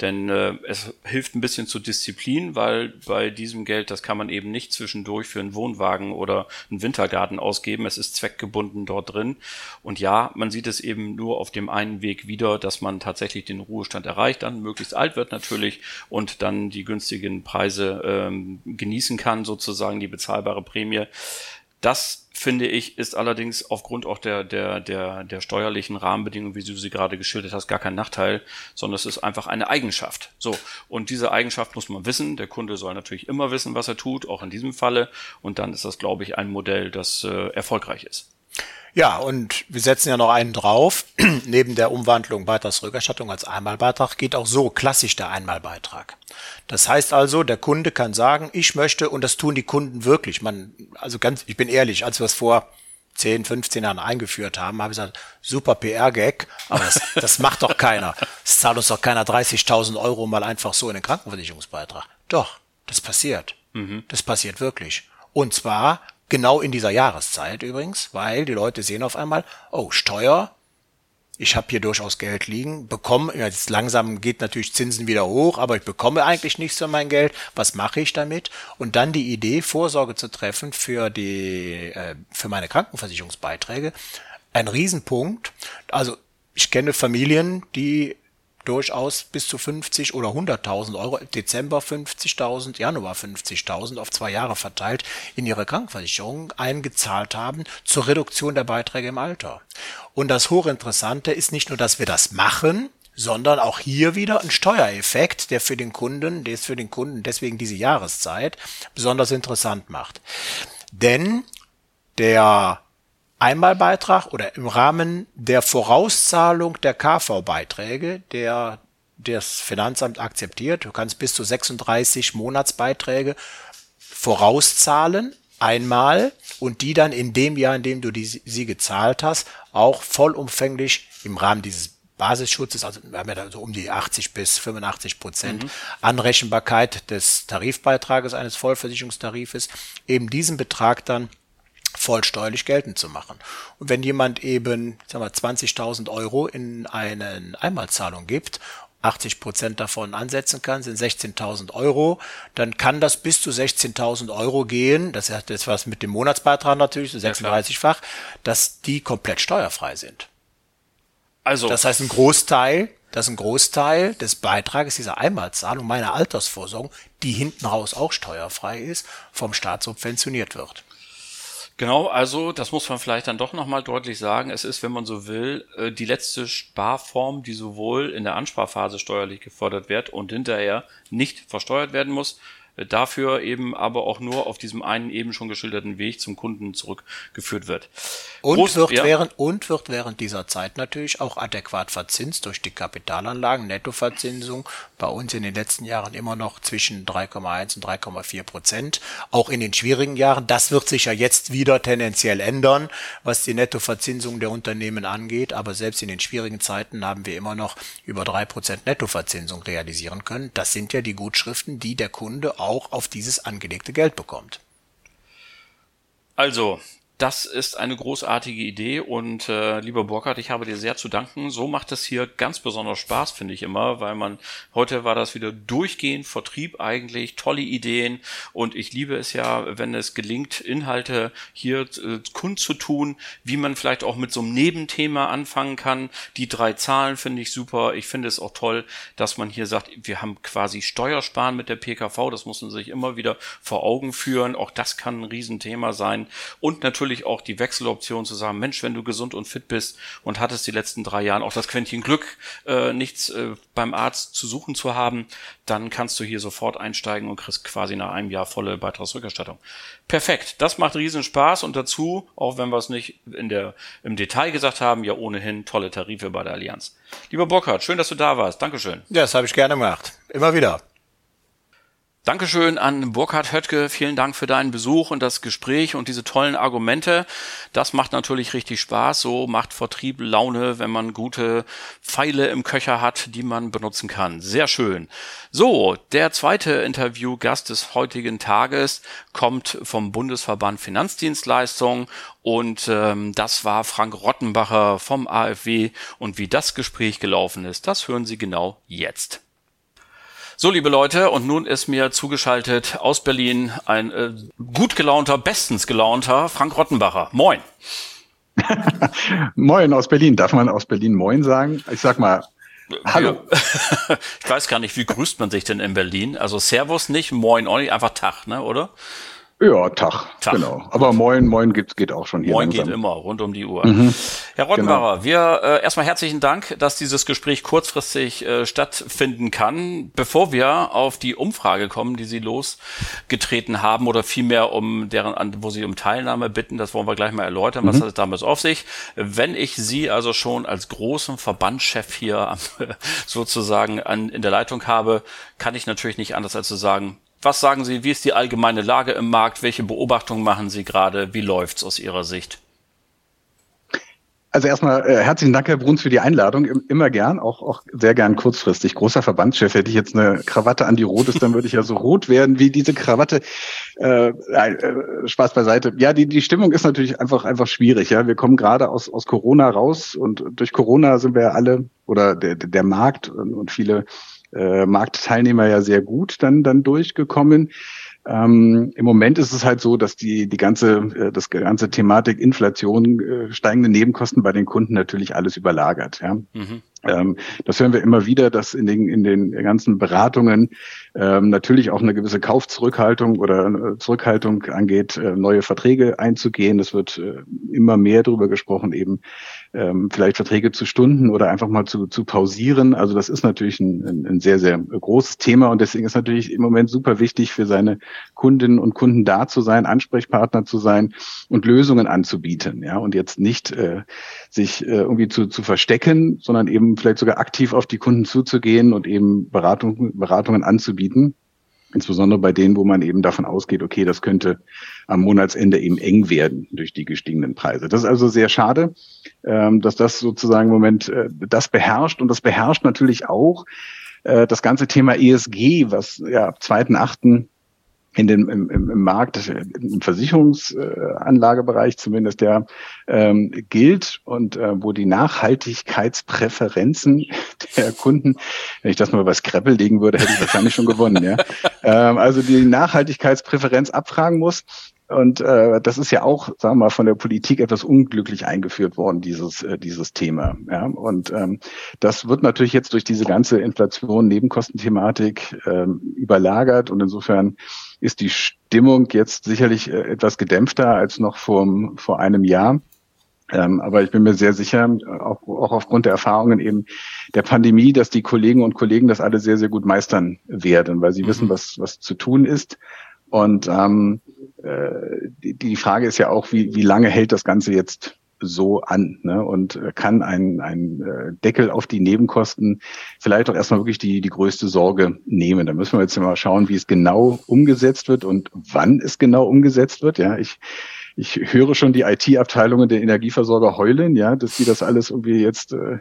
Denn äh, es hilft ein bisschen zur Disziplin, weil bei diesem Geld, das kann man eben nicht zwischendurch für einen Wohnwagen oder einen Wintergarten ausgeben. Es ist zweckgebunden dort drin. Und ja, man sieht es eben nur auf dem einen Weg wieder, dass man tatsächlich den Ruhestand erreicht, dann möglichst alt wird natürlich und dann die günstigen Preise ähm, genießen kann, sozusagen die bezahlbare Prämie. Das finde ich, ist allerdings aufgrund auch der, der, der, der steuerlichen Rahmenbedingungen, wie du sie gerade geschildert hast, gar kein Nachteil, sondern es ist einfach eine Eigenschaft. So. Und diese Eigenschaft muss man wissen. Der Kunde soll natürlich immer wissen, was er tut, auch in diesem Falle. Und dann ist das, glaube ich, ein Modell, das äh, erfolgreich ist. Ja, und wir setzen ja noch einen drauf. (clears throat) Neben der Umwandlung Beitragsrückerstattung als Einmalbeitrag geht auch so klassisch der Einmalbeitrag. Das heißt also, der Kunde kann sagen, ich möchte, und das tun die Kunden wirklich. Man, also ganz, ich bin ehrlich, als wir es vor 10, 15 Jahren eingeführt haben, habe ich gesagt, super PR-Gag, aber das, (laughs) das macht doch keiner. Es zahlt uns doch keiner 30.000 Euro mal einfach so in den Krankenversicherungsbeitrag. Doch, das passiert. Mhm. Das passiert wirklich. Und zwar Genau in dieser Jahreszeit übrigens, weil die Leute sehen auf einmal, oh, Steuer, ich habe hier durchaus Geld liegen, bekomme, jetzt langsam geht natürlich Zinsen wieder hoch, aber ich bekomme eigentlich nichts für mein Geld, was mache ich damit? Und dann die Idee, Vorsorge zu treffen für die, äh, für meine Krankenversicherungsbeiträge, ein Riesenpunkt. Also ich kenne Familien, die durchaus bis zu 50 oder 100.000 Euro, Dezember 50.000, Januar 50.000 auf zwei Jahre verteilt in ihre Krankenversicherung eingezahlt haben zur Reduktion der Beiträge im Alter. Und das Hochinteressante ist nicht nur, dass wir das machen, sondern auch hier wieder ein Steuereffekt, der für den Kunden, der ist für den Kunden deswegen diese Jahreszeit besonders interessant macht. Denn der Einmalbeitrag oder im Rahmen der Vorauszahlung der KV-Beiträge, der das Finanzamt akzeptiert. Du kannst bis zu 36 Monatsbeiträge vorauszahlen, einmal, und die dann in dem Jahr, in dem du die, sie gezahlt hast, auch vollumfänglich im Rahmen dieses Basisschutzes, also wir haben ja da so um die 80 bis 85 Prozent mhm. Anrechenbarkeit des Tarifbeitrages eines Vollversicherungstarifes, eben diesen Betrag dann voll steuerlich geltend zu machen. Und wenn jemand eben, sagen wir, 20.000 Euro in eine Einmalzahlung gibt 80 Prozent davon ansetzen kann, sind 16.000 Euro, dann kann das bis zu 16.000 Euro gehen. Das hat jetzt was mit dem Monatsbeitrag natürlich, so 36-fach, dass die komplett steuerfrei sind. Also. Das heißt, ein Großteil, dass ein Großteil des Beitrages dieser Einmalzahlung meiner Altersvorsorgung, die hinten raus auch steuerfrei ist, vom Staat subventioniert wird. Genau, also das muss man vielleicht dann doch nochmal deutlich sagen. Es ist, wenn man so will, äh, die letzte Sparform, die sowohl in der Ansparphase steuerlich gefordert wird und hinterher nicht versteuert werden muss. Dafür eben aber auch nur auf diesem einen eben schon geschilderten Weg zum Kunden zurückgeführt wird. Und, Groß, wird, ja. während, und wird während dieser Zeit natürlich auch adäquat verzinst durch die Kapitalanlagen, Nettoverzinsung, bei uns in den letzten Jahren immer noch zwischen 3,1 und 3,4 Prozent, auch in den schwierigen Jahren. Das wird sich ja jetzt wieder tendenziell ändern, was die Nettoverzinsung der Unternehmen angeht, aber selbst in den schwierigen Zeiten haben wir immer noch über drei Prozent Nettoverzinsung realisieren können. Das sind ja die Gutschriften, die der Kunde auch auf dieses angelegte Geld bekommt. Also, das ist eine großartige Idee und äh, lieber Burkhard, ich habe dir sehr zu danken. So macht es hier ganz besonders Spaß, finde ich immer, weil man heute war das wieder durchgehend Vertrieb eigentlich, tolle Ideen und ich liebe es ja, wenn es gelingt, Inhalte hier äh, kundzutun, wie man vielleicht auch mit so einem Nebenthema anfangen kann. Die drei Zahlen finde ich super. Ich finde es auch toll, dass man hier sagt, wir haben quasi Steuersparen mit der PKV. Das muss man sich immer wieder vor Augen führen. Auch das kann ein Riesenthema sein und natürlich natürlich auch die Wechseloption zu sagen, Mensch, wenn du gesund und fit bist und hattest die letzten drei Jahre auch das Quäntchen Glück, äh, nichts äh, beim Arzt zu suchen zu haben, dann kannst du hier sofort einsteigen und kriegst quasi nach einem Jahr volle Beitragsrückerstattung. Perfekt, das macht riesen Spaß und dazu, auch wenn wir es nicht in der, im Detail gesagt haben, ja ohnehin tolle Tarife bei der Allianz. Lieber Burkhard, schön, dass du da warst. Dankeschön. Ja, das habe ich gerne gemacht. Immer wieder. Dankeschön an Burkhard Höttke. Vielen Dank für deinen Besuch und das Gespräch und diese tollen Argumente. Das macht natürlich richtig Spaß. So macht Vertrieb Laune, wenn man gute Pfeile im Köcher hat, die man benutzen kann. Sehr schön. So, der zweite Interviewgast des heutigen Tages kommt vom Bundesverband Finanzdienstleistungen und ähm, das war Frank Rottenbacher vom AfW. Und wie das Gespräch gelaufen ist, das hören Sie genau jetzt. So, liebe Leute, und nun ist mir zugeschaltet aus Berlin ein äh, gut gelaunter, bestens gelaunter Frank Rottenbacher. Moin. (laughs) moin aus Berlin. Darf man aus Berlin Moin sagen? Ich sag mal, Hallo. (laughs) ich weiß gar nicht, wie grüßt man sich denn in Berlin? Also Servus nicht, Moin auch nicht, einfach Tag, ne, oder? Ja, Tag, Tag. genau. Aber Moin, Moin geht, geht auch schon hier. Moin langsam. geht immer, rund um die Uhr. Mhm. Herr Rottenbacher, genau. wir äh, erstmal herzlichen Dank, dass dieses Gespräch kurzfristig äh, stattfinden kann. Bevor wir auf die Umfrage kommen, die Sie losgetreten haben, oder vielmehr um deren, wo Sie um Teilnahme bitten, das wollen wir gleich mal erläutern, was mhm. hat es damals auf sich. Wenn ich Sie also schon als großen Verbandschef hier (laughs) sozusagen an, in der Leitung habe, kann ich natürlich nicht anders als zu sagen, was sagen Sie, wie ist die allgemeine Lage im Markt? Welche Beobachtungen machen Sie gerade? Wie läuft's aus Ihrer Sicht? Also erstmal äh, herzlichen Dank, Herr Bruns, für die Einladung. Immer gern, auch, auch sehr gern kurzfristig. Großer Verbandschef, hätte ich jetzt eine Krawatte an die rot ist, dann würde ich ja so rot werden wie diese Krawatte. Äh, äh, Spaß beiseite. Ja, die, die Stimmung ist natürlich einfach, einfach schwierig. Ja, Wir kommen gerade aus, aus Corona raus und durch Corona sind wir alle oder der, der Markt und viele äh, Marktteilnehmer ja sehr gut dann, dann durchgekommen. Ähm, Im Moment ist es halt so, dass die, die ganze, äh, das ganze Thematik Inflation, äh, steigende Nebenkosten bei den Kunden natürlich alles überlagert. Ja. Mhm. Ähm, das hören wir immer wieder, dass in den, in den ganzen Beratungen ähm, natürlich auch eine gewisse Kaufzurückhaltung oder äh, Zurückhaltung angeht, äh, neue Verträge einzugehen. Es wird äh, immer mehr darüber gesprochen, eben ähm, vielleicht Verträge zu Stunden oder einfach mal zu, zu pausieren. Also das ist natürlich ein, ein, sehr, sehr großes Thema und deswegen ist natürlich im Moment super wichtig für seine Kundinnen und Kunden da zu sein, Ansprechpartner zu sein und Lösungen anzubieten. Ja, und jetzt nicht äh, sich äh, irgendwie zu, zu verstecken, sondern eben vielleicht sogar aktiv auf die Kunden zuzugehen und eben Beratung, Beratungen anzubieten. Insbesondere bei denen, wo man eben davon ausgeht, okay, das könnte am Monatsende eben eng werden durch die gestiegenen Preise. Das ist also sehr schade, ähm, dass das sozusagen im Moment äh, das beherrscht. Und das beherrscht natürlich auch äh, das ganze Thema ESG, was ja ab 2.8 in den, im, im Markt, im Versicherungsanlagebereich zumindest, der ähm, gilt und äh, wo die Nachhaltigkeitspräferenzen (laughs) der Kunden, wenn ich das mal bei Scrabble legen würde, hätte ich wahrscheinlich schon gewonnen. Ja? (laughs) Ähm, also die Nachhaltigkeitspräferenz abfragen muss. Und äh, das ist ja auch, sagen wir mal, von der Politik etwas unglücklich eingeführt worden, dieses, äh, dieses Thema. Ja? Und ähm, das wird natürlich jetzt durch diese ganze Inflation, Nebenkostenthematik ähm, überlagert. Und insofern ist die Stimmung jetzt sicherlich äh, etwas gedämpfter als noch vor, vor einem Jahr. Ähm, aber ich bin mir sehr sicher, auch, auch aufgrund der Erfahrungen eben der Pandemie, dass die Kollegen und Kollegen das alle sehr, sehr gut meistern werden, weil sie mhm. wissen, was, was zu tun ist. Und ähm, äh, die, die Frage ist ja auch, wie, wie lange hält das Ganze jetzt so an ne? und äh, kann ein, ein äh, Deckel auf die Nebenkosten vielleicht auch erstmal wirklich die, die größte Sorge nehmen. Da müssen wir jetzt mal schauen, wie es genau umgesetzt wird und wann es genau umgesetzt wird. Ja, ich ich höre schon die IT-Abteilungen der Energieversorger heulen, ja, dass die das alles irgendwie jetzt äh,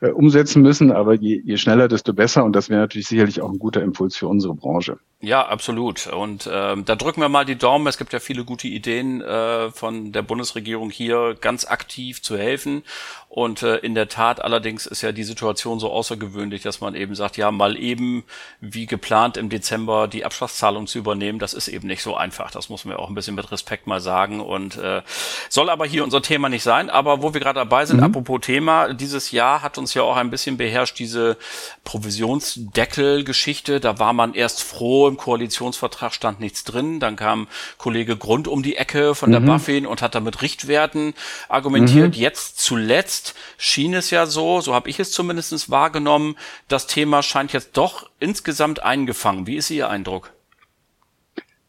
äh, umsetzen müssen. Aber je, je schneller, desto besser. Und das wäre natürlich sicherlich auch ein guter Impuls für unsere Branche. Ja, absolut. Und ähm, da drücken wir mal die Daumen. Es gibt ja viele gute Ideen äh, von der Bundesregierung hier ganz aktiv zu helfen. Und äh, in der Tat allerdings ist ja die Situation so außergewöhnlich, dass man eben sagt, ja, mal eben wie geplant im Dezember die Abschlagszahlung zu übernehmen, das ist eben nicht so einfach. Das muss man auch ein bisschen mit Respekt mal sagen. Und äh, soll aber hier unser Thema nicht sein. Aber wo wir gerade dabei sind, mhm. apropos Thema, dieses Jahr hat uns ja auch ein bisschen beherrscht diese Provisionsdeckel-Geschichte. Da war man erst froh, im Koalitionsvertrag stand nichts drin. Dann kam Kollege Grund um die Ecke von der mhm. Buffin und hat damit Richtwerten argumentiert. Mhm. Jetzt zuletzt schien es ja so, so habe ich es zumindest wahrgenommen, das Thema scheint jetzt doch insgesamt eingefangen. Wie ist Ihr Eindruck?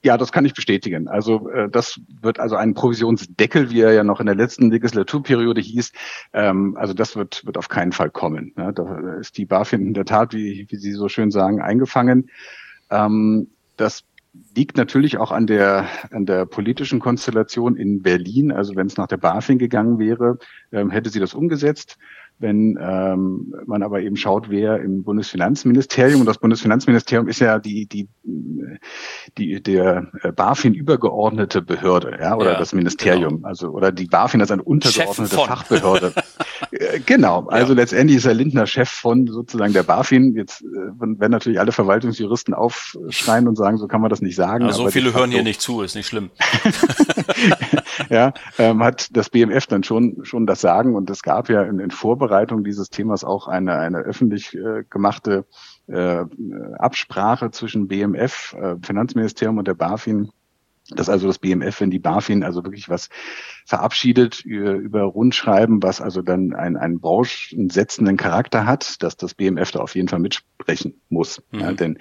Ja, das kann ich bestätigen. Also äh, das wird also ein Provisionsdeckel, wie er ja noch in der letzten Legislaturperiode hieß. Ähm, also das wird wird auf keinen Fall kommen. Ne? Da ist die BaFin in der Tat, wie, wie Sie so schön sagen, eingefangen. Ähm, das liegt natürlich auch an der, an der politischen Konstellation in Berlin. Also wenn es nach der BaFin gegangen wäre, ähm, hätte sie das umgesetzt. Wenn ähm, man aber eben schaut, wer im Bundesfinanzministerium, und das Bundesfinanzministerium ist ja die, die, die der BaFin übergeordnete Behörde, ja, oder ja, das Ministerium, genau. also oder die BaFin als eine untergeordnete Fachbehörde. (laughs) Äh, genau, also ja. letztendlich ist Herr Lindner Chef von sozusagen der BaFin. Jetzt äh, werden natürlich alle Verwaltungsjuristen aufschreien und sagen, so kann man das nicht sagen. Ja, so viele hören hier nicht zu, ist nicht schlimm. (laughs) ja, ähm, hat das BMF dann schon schon das Sagen und es gab ja in, in Vorbereitung Vorbereitung dieses Themas auch eine, eine öffentlich äh, gemachte äh, Absprache zwischen BMF, äh, Finanzministerium und der BaFin, dass also das BMF, wenn die BaFin also wirklich was verabschiedet über, über Rundschreiben, was also dann einen, einen branchensetzenden Charakter hat, dass das BMF da auf jeden Fall mitsprechen muss. Mhm. Ja, denn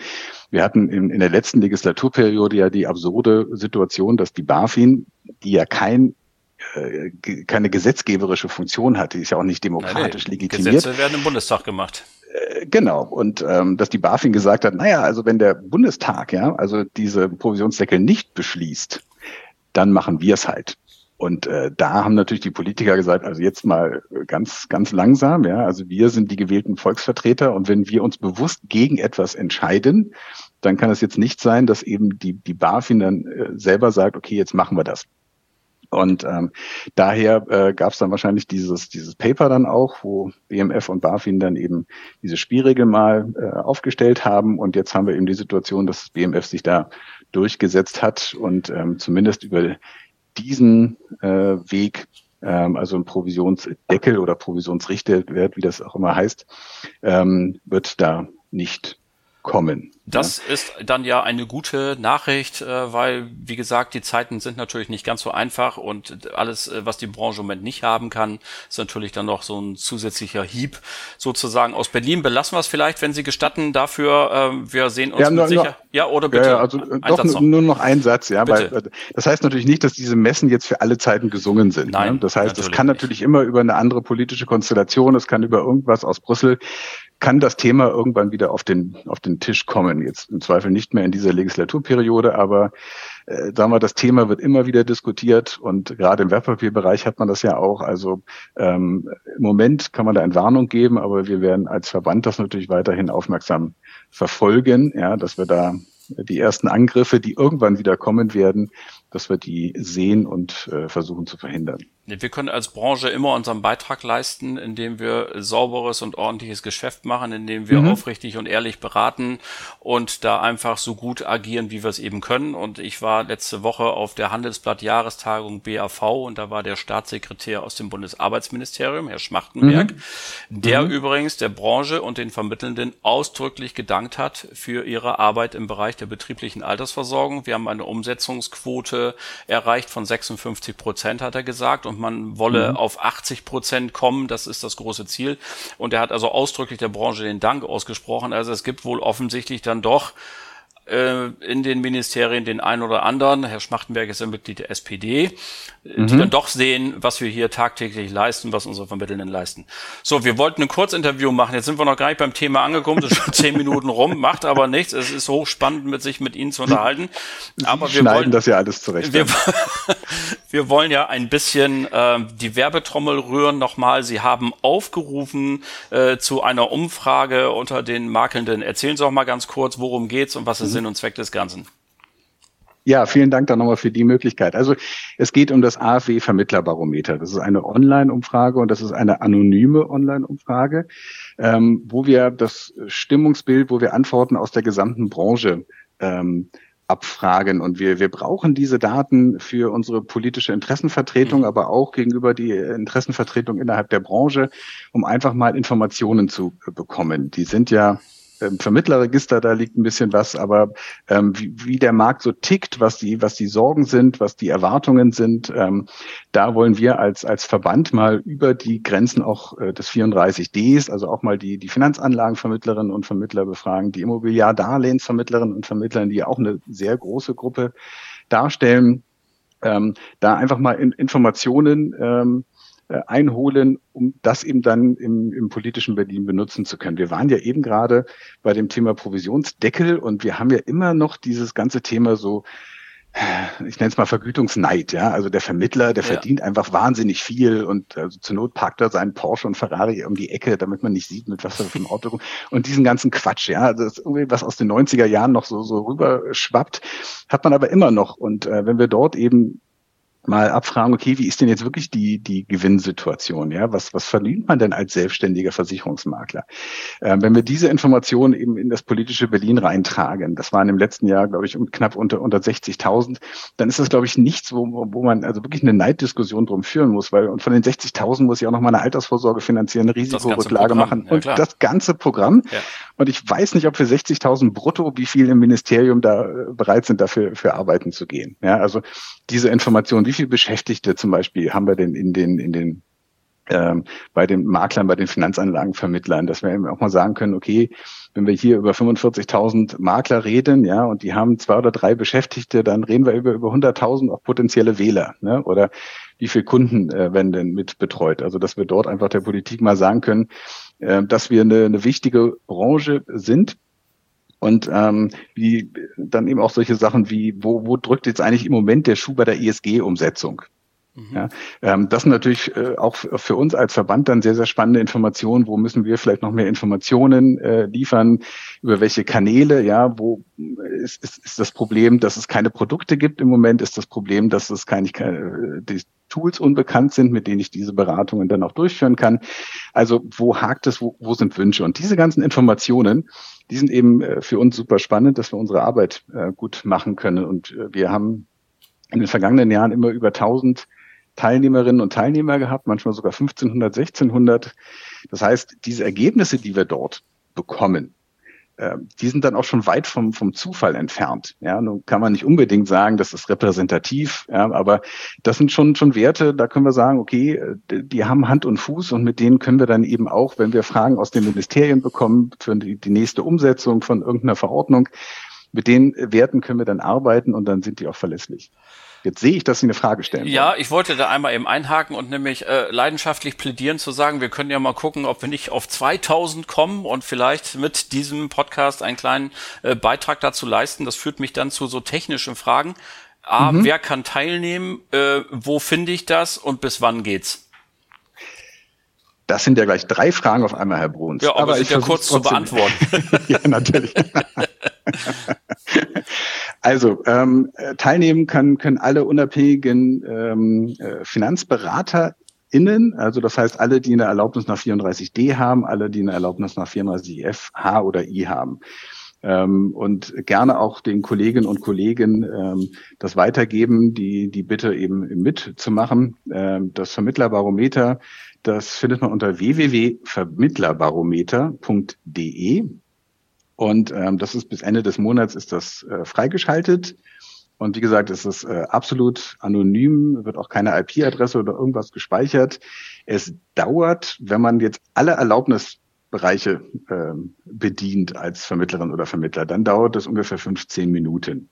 wir hatten in, in der letzten Legislaturperiode ja die absurde Situation, dass die BaFin, die ja kein äh, keine gesetzgeberische Funktion hat. Die ist ja auch nicht demokratisch Nein, legitimiert. Gesetze werden im Bundestag gemacht. Äh, genau. Und ähm, dass die BaFin gesagt hat, naja, also wenn der Bundestag ja also diese Provisionsdeckel nicht beschließt, dann machen wir es halt. Und äh, da haben natürlich die Politiker gesagt, also jetzt mal ganz, ganz langsam, ja, also wir sind die gewählten Volksvertreter und wenn wir uns bewusst gegen etwas entscheiden, dann kann es jetzt nicht sein, dass eben die, die BaFin dann äh, selber sagt, okay, jetzt machen wir das. Und ähm, daher äh, gab es dann wahrscheinlich dieses, dieses Paper dann auch, wo BMF und BaFin dann eben diese Spielregel mal äh, aufgestellt haben. Und jetzt haben wir eben die Situation, dass das BMF sich da durchgesetzt hat und ähm, zumindest über diesen äh, Weg, ähm, also ein Provisionsdeckel oder Provisionsrichtwert, wie das auch immer heißt, ähm, wird da nicht kommen. Das ja. ist dann ja eine gute Nachricht, äh, weil, wie gesagt, die Zeiten sind natürlich nicht ganz so einfach und alles, äh, was die Branche im Moment nicht haben kann, ist natürlich dann noch so ein zusätzlicher Hieb sozusagen aus Berlin. Belassen wir es vielleicht, wenn Sie gestatten, dafür, äh, wir sehen uns ja, mit sicher. ja, oder bitte. Ja, also doch noch. nur noch ein Satz, ja, bitte. weil das heißt natürlich nicht, dass diese Messen jetzt für alle Zeiten gesungen sind. Ne? Nein, ne? Das heißt, es kann nicht. natürlich immer über eine andere politische Konstellation, es kann über irgendwas aus Brüssel kann das Thema irgendwann wieder auf den, auf den Tisch kommen. Jetzt im Zweifel nicht mehr in dieser Legislaturperiode, aber äh, sagen wir, das Thema wird immer wieder diskutiert und gerade im Wertpapierbereich hat man das ja auch. Also ähm, im Moment kann man da Entwarnung geben, aber wir werden als Verband das natürlich weiterhin aufmerksam verfolgen, ja, dass wir da die ersten Angriffe, die irgendwann wieder kommen werden, dass wir die sehen und äh, versuchen zu verhindern. Wir können als Branche immer unseren Beitrag leisten, indem wir sauberes und ordentliches Geschäft machen, indem wir mhm. aufrichtig und ehrlich beraten und da einfach so gut agieren, wie wir es eben können. Und ich war letzte Woche auf der Handelsblatt Jahrestagung BAV und da war der Staatssekretär aus dem Bundesarbeitsministerium, Herr Schmachtenberg, mhm. der mhm. übrigens der Branche und den Vermittelnden ausdrücklich gedankt hat für ihre Arbeit im Bereich der betrieblichen Altersversorgung. Wir haben eine Umsetzungsquote Quote erreicht von 56 Prozent, hat er gesagt. Und man wolle mhm. auf 80 Prozent kommen. Das ist das große Ziel. Und er hat also ausdrücklich der Branche den Dank ausgesprochen. Also es gibt wohl offensichtlich dann doch äh, in den Ministerien den einen oder anderen, Herr Schmachtenberg ist ja Mitglied der SPD, mhm. die dann doch sehen, was wir hier tagtäglich leisten, was unsere Vermittelnden leisten. So, wir wollten ein Kurzinterview machen. Jetzt sind wir noch gar nicht beim Thema angekommen. Das ist schon zehn (laughs) Minuten rum, macht aber nichts. Es ist hochspannend, mit sich mit Ihnen zu unterhalten. Aber wir schneiden wollen, das ja alles zurecht. Wir, (laughs) wir wollen ja ein bisschen äh, die Werbetrommel rühren nochmal. Sie haben aufgerufen äh, zu einer Umfrage unter den Makelnden. Erzählen Sie doch mal ganz kurz, worum geht's und was ist mhm. Sinn und Zweck des Ganzen. Ja, vielen Dank dann nochmal für die Möglichkeit. Also es geht um das AfW Vermittlerbarometer. Das ist eine Online-Umfrage und das ist eine anonyme Online-Umfrage, ähm, wo wir das Stimmungsbild, wo wir Antworten aus der gesamten Branche ähm, abfragen. Und wir, wir brauchen diese Daten für unsere politische Interessenvertretung, mhm. aber auch gegenüber die Interessenvertretung innerhalb der Branche, um einfach mal Informationen zu bekommen. Die sind ja ähm, Vermittlerregister, da liegt ein bisschen was, aber ähm, wie, wie der Markt so tickt, was die, was die Sorgen sind, was die Erwartungen sind, ähm, da wollen wir als, als Verband mal über die Grenzen auch äh, des 34Ds, also auch mal die, die Finanzanlagenvermittlerinnen und Vermittler befragen, die Immobiliardarlehensvermittlerinnen und Vermittlern, die auch eine sehr große Gruppe darstellen, ähm, da einfach mal in, Informationen ähm, äh, einholen, um das eben dann im, im politischen Berlin benutzen zu können. Wir waren ja eben gerade bei dem Thema Provisionsdeckel und wir haben ja immer noch dieses ganze Thema so, äh, ich nenne es mal Vergütungsneid, ja. Also der Vermittler, der ja. verdient einfach wahnsinnig viel und also zur Not parkt er seinen Porsche und Ferrari um die Ecke, damit man nicht sieht, mit was er für ein (laughs) Auto kommt. Und diesen ganzen Quatsch, ja. Das ist irgendwie was aus den 90er Jahren noch so, so rüber schwappt, hat man aber immer noch. Und äh, wenn wir dort eben mal abfragen, okay, wie ist denn jetzt wirklich die, die Gewinnsituation? Ja, was, was verdient man denn als selbstständiger Versicherungsmakler? Äh, wenn wir diese Informationen eben in das politische Berlin reintragen, das waren im letzten Jahr, glaube ich, knapp unter, unter 60.000, dann ist das, glaube ich, nichts, wo, wo man also wirklich eine Neiddiskussion drum führen muss, weil und von den 60.000 muss ich auch noch mal eine Altersvorsorge finanzieren, eine Risikorücklage machen und ja, das ganze Programm. Ja. Und ich weiß nicht, ob für 60.000 brutto, wie viel im Ministerium da äh, bereit sind, dafür für arbeiten zu gehen. Ja, also diese Information, wie viele Beschäftigte zum Beispiel haben wir denn in den, in den ähm, bei den Maklern, bei den Finanzanlagenvermittlern, dass wir eben auch mal sagen können, okay, wenn wir hier über 45.000 Makler reden, ja, und die haben zwei oder drei Beschäftigte, dann reden wir über über 100.000 auch potenzielle Wähler, ne? Oder wie viele Kunden äh, werden denn mit betreut? Also, dass wir dort einfach der Politik mal sagen können, äh, dass wir eine, eine wichtige Branche sind, und ähm, wie dann eben auch solche Sachen wie, wo, wo drückt jetzt eigentlich im Moment der Schuh bei der ISG-Umsetzung? Mhm. Ja, ähm, das sind natürlich äh, auch für uns als Verband dann sehr, sehr spannende Informationen. Wo müssen wir vielleicht noch mehr Informationen äh, liefern? Über welche Kanäle? Ja, wo ist, ist, ist das Problem, dass es keine Produkte gibt im Moment? Ist das Problem, dass es keine, keine die Tools unbekannt sind, mit denen ich diese Beratungen dann auch durchführen kann? Also wo hakt es? Wo, wo sind Wünsche? Und diese ganzen Informationen, die sind eben äh, für uns super spannend, dass wir unsere Arbeit äh, gut machen können. Und äh, wir haben in den vergangenen Jahren immer über 1000 Teilnehmerinnen und Teilnehmer gehabt, manchmal sogar 1500, 1600. Das heißt, diese Ergebnisse, die wir dort bekommen, ähm, die sind dann auch schon weit vom, vom Zufall entfernt. Ja, nun kann man nicht unbedingt sagen, das ist repräsentativ, ja, aber das sind schon, schon Werte, da können wir sagen, okay, die haben Hand und Fuß und mit denen können wir dann eben auch, wenn wir Fragen aus den Ministerien bekommen für die, die nächste Umsetzung von irgendeiner Verordnung, mit den Werten können wir dann arbeiten und dann sind die auch verlässlich. Jetzt sehe ich, dass Sie eine Frage stellen. Ja, wollen. ich wollte da einmal eben einhaken und nämlich äh, leidenschaftlich plädieren zu sagen, wir können ja mal gucken, ob wir nicht auf 2000 kommen und vielleicht mit diesem Podcast einen kleinen äh, Beitrag dazu leisten. Das führt mich dann zu so technischen Fragen. A, mhm. wer kann teilnehmen? Äh, wo finde ich das und bis wann geht's? Das sind ja gleich drei Fragen auf einmal, Herr Bruns. Ja, aber, aber ich ja kurz zu beantworten. (laughs) ja, natürlich. (laughs) (laughs) Also ähm, teilnehmen können, können alle unabhängigen ähm, äh, FinanzberaterInnen, also das heißt alle, die eine Erlaubnis nach 34d haben, alle, die eine Erlaubnis nach 34f, H oder I haben. Ähm, und gerne auch den Kolleginnen und Kollegen ähm, das weitergeben, die, die Bitte eben mitzumachen. Ähm, das Vermittlerbarometer, das findet man unter www.vermittlerbarometer.de. Und ähm, das ist bis Ende des Monats ist das äh, freigeschaltet. Und wie gesagt, es ist äh, absolut anonym, wird auch keine IP-Adresse oder irgendwas gespeichert. Es dauert, wenn man jetzt alle Erlaubnisbereiche äh, bedient als Vermittlerin oder Vermittler, dann dauert es ungefähr 15 Minuten.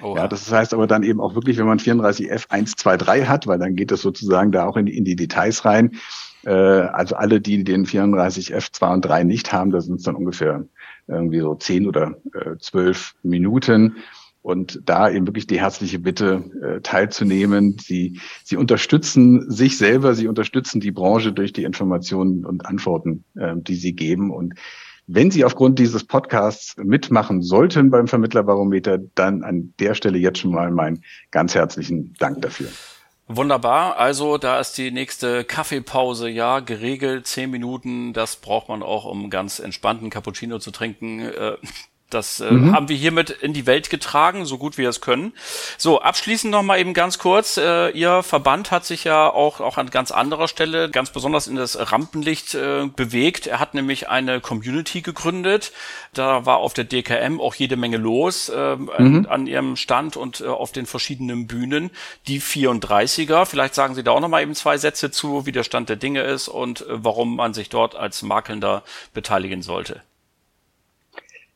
Oha. Ja, das heißt aber dann eben auch wirklich, wenn man 34F 123 hat, weil dann geht es sozusagen da auch in die, in die Details rein. Äh, also alle, die den 34F 2 und 3 nicht haben, da sind es dann ungefähr irgendwie so 10 oder äh, 12 Minuten. Und da eben wirklich die herzliche Bitte äh, teilzunehmen. Sie, sie unterstützen sich selber, sie unterstützen die Branche durch die Informationen und Antworten, äh, die sie geben. Und wenn Sie aufgrund dieses Podcasts mitmachen sollten beim Vermittlerbarometer, dann an der Stelle jetzt schon mal meinen ganz herzlichen Dank dafür. Wunderbar. Also da ist die nächste Kaffeepause ja geregelt. Zehn Minuten. Das braucht man auch, um ganz entspannten Cappuccino zu trinken. Äh, das äh, mhm. haben wir hiermit in die Welt getragen, so gut wir es können. So, abschließend noch mal eben ganz kurz. Äh, Ihr Verband hat sich ja auch, auch an ganz anderer Stelle ganz besonders in das Rampenlicht äh, bewegt. Er hat nämlich eine Community gegründet. Da war auf der DKM auch jede Menge los äh, mhm. an, Ihrem Stand und äh, auf den verschiedenen Bühnen. Die 34er, vielleicht sagen Sie da auch noch mal eben zwei Sätze zu, wie der Stand der Dinge ist und äh, warum man sich dort als Makelnder beteiligen sollte.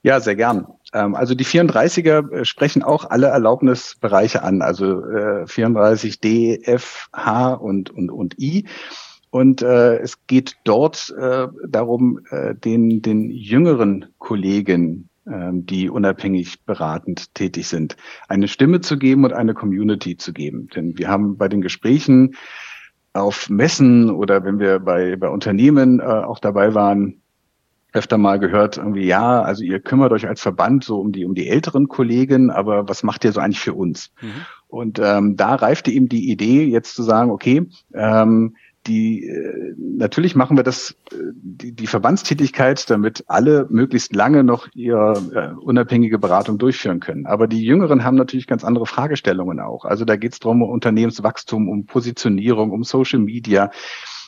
Ja, sehr gern. Ähm, also die 34er äh, sprechen auch alle Erlaubnisbereiche an, also 34 D, F, H und, und, und I. Und äh, es geht dort äh, darum, äh, den, den jüngeren Kollegen, äh, die unabhängig beratend tätig sind, eine Stimme zu geben und eine Community zu geben. Denn wir haben bei den Gesprächen auf Messen oder wenn wir bei, bei Unternehmen äh, auch dabei waren, öfter mal gehört, irgendwie, ja, also ihr kümmert euch als Verband so um die, um die älteren Kollegen, aber was macht ihr so eigentlich für uns? Mhm. Und ähm, da reifte eben die Idee, jetzt zu sagen, okay, ähm, die äh, natürlich machen wir das, äh, die, die Verbandstätigkeit, damit alle möglichst lange noch ihre äh, unabhängige Beratung durchführen können. Aber die Jüngeren haben natürlich ganz andere Fragestellungen auch. Also da geht es darum, um Unternehmenswachstum, um Positionierung, um Social Media.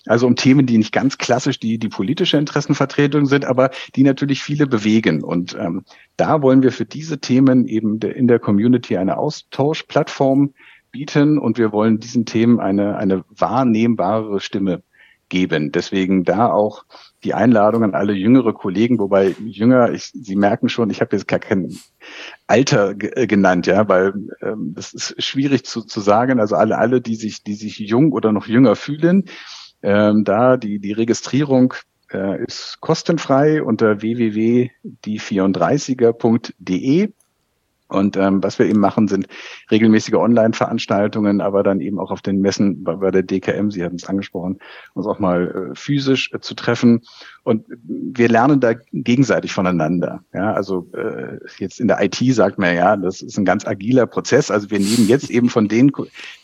Also um Themen, die nicht ganz klassisch die, die politische Interessenvertretung sind, aber die natürlich viele bewegen. Und ähm, da wollen wir für diese Themen eben in der Community eine Austauschplattform bieten und wir wollen diesen Themen eine, eine wahrnehmbare Stimme geben. Deswegen da auch die Einladung an alle jüngere Kollegen, wobei jünger, ich, Sie merken schon, ich habe jetzt gar kein Alter äh, genannt, ja, weil ähm, das ist schwierig zu, zu sagen. Also alle, alle, die sich, die sich jung oder noch jünger fühlen, ähm, da die, die Registrierung äh, ist kostenfrei unter www.die34er.de und ähm, was wir eben machen, sind regelmäßige Online-Veranstaltungen, aber dann eben auch auf den Messen bei, bei der DKM, Sie hatten es angesprochen, uns auch mal äh, physisch äh, zu treffen. Und wir lernen da gegenseitig voneinander. Ja, also äh, jetzt in der IT sagt man ja, das ist ein ganz agiler Prozess. Also wir nehmen jetzt eben von denen,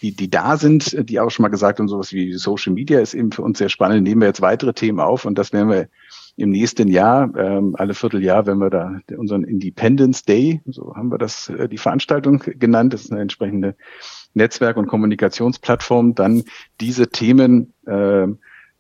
die, die da sind, die auch schon mal gesagt haben, sowas wie Social Media ist eben für uns sehr spannend, nehmen wir jetzt weitere Themen auf und das werden wir im nächsten Jahr, ähm, alle Vierteljahr, wenn wir da unseren Independence Day, so haben wir das, äh, die Veranstaltung genannt, das ist eine entsprechende Netzwerk- und Kommunikationsplattform, dann diese Themen äh,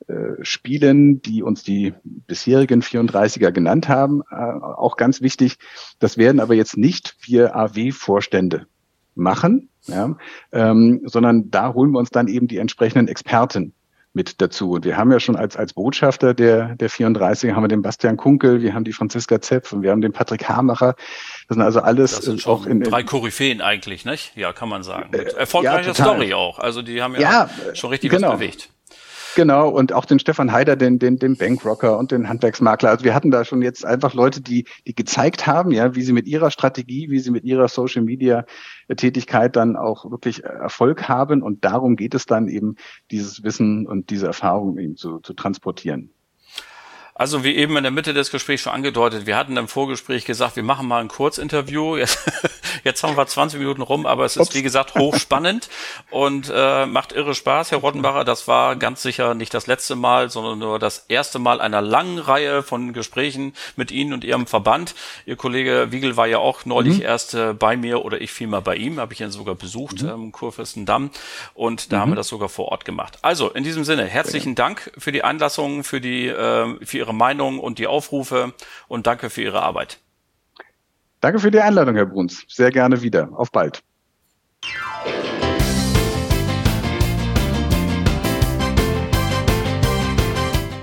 äh, spielen, die uns die bisherigen 34er genannt haben. Äh, auch ganz wichtig, das werden aber jetzt nicht wir AW-Vorstände machen, ja, ähm, sondern da holen wir uns dann eben die entsprechenden Experten mit dazu. Und wir haben ja schon als, als Botschafter der, der 34 haben wir den Bastian Kunkel, wir haben die Franziska Zepf und wir haben den Patrick Hamacher. Das sind also alles das sind auch in drei Koryphäen eigentlich, nicht? Ja, kann man sagen. Äh, erfolgreiche ja, Story auch. Also die haben ja, ja schon richtig genau. was bewegt. Genau, und auch den Stefan Haider, den, den, den Bankrocker und den Handwerksmakler. Also wir hatten da schon jetzt einfach Leute, die, die gezeigt haben, ja, wie sie mit ihrer Strategie, wie sie mit ihrer Social Media Tätigkeit dann auch wirklich Erfolg haben. Und darum geht es dann eben, dieses Wissen und diese Erfahrung eben zu, zu transportieren. Also wie eben in der Mitte des Gesprächs schon angedeutet, wir hatten im Vorgespräch gesagt, wir machen mal ein Kurzinterview. Jetzt, jetzt haben wir 20 Minuten rum, aber es ist Ups. wie gesagt hochspannend und äh, macht irre Spaß, Herr Rottenbacher. Das war ganz sicher nicht das letzte Mal, sondern nur das erste Mal einer langen Reihe von Gesprächen mit Ihnen und Ihrem Verband. Ihr Kollege Wiegel war ja auch neulich mhm. erst äh, bei mir oder ich vielmehr bei ihm, habe ich ihn sogar besucht, mhm. ähm, Kurfürstendamm. Und da mhm. haben wir das sogar vor Ort gemacht. Also in diesem Sinne, herzlichen Dank für die Einlassung, für die äh, für Ihre Meinung und die Aufrufe und danke für Ihre Arbeit. Danke für die Einladung, Herr Bruns. Sehr gerne wieder. Auf bald.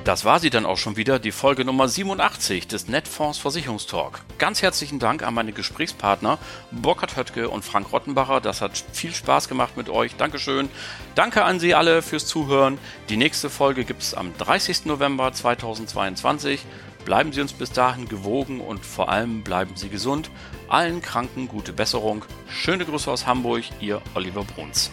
Das war sie dann auch schon wieder, die Folge Nummer 87 des Netfonds Versicherungstalk. Ganz herzlichen Dank an meine Gesprächspartner Burkhard Höttke und Frank Rottenbacher. Das hat viel Spaß gemacht mit euch. Dankeschön. Danke an Sie alle fürs Zuhören. Die nächste Folge gibt es am 30. November 2022. Bleiben Sie uns bis dahin gewogen und vor allem bleiben Sie gesund. Allen Kranken gute Besserung. Schöne Grüße aus Hamburg, Ihr Oliver Bruns.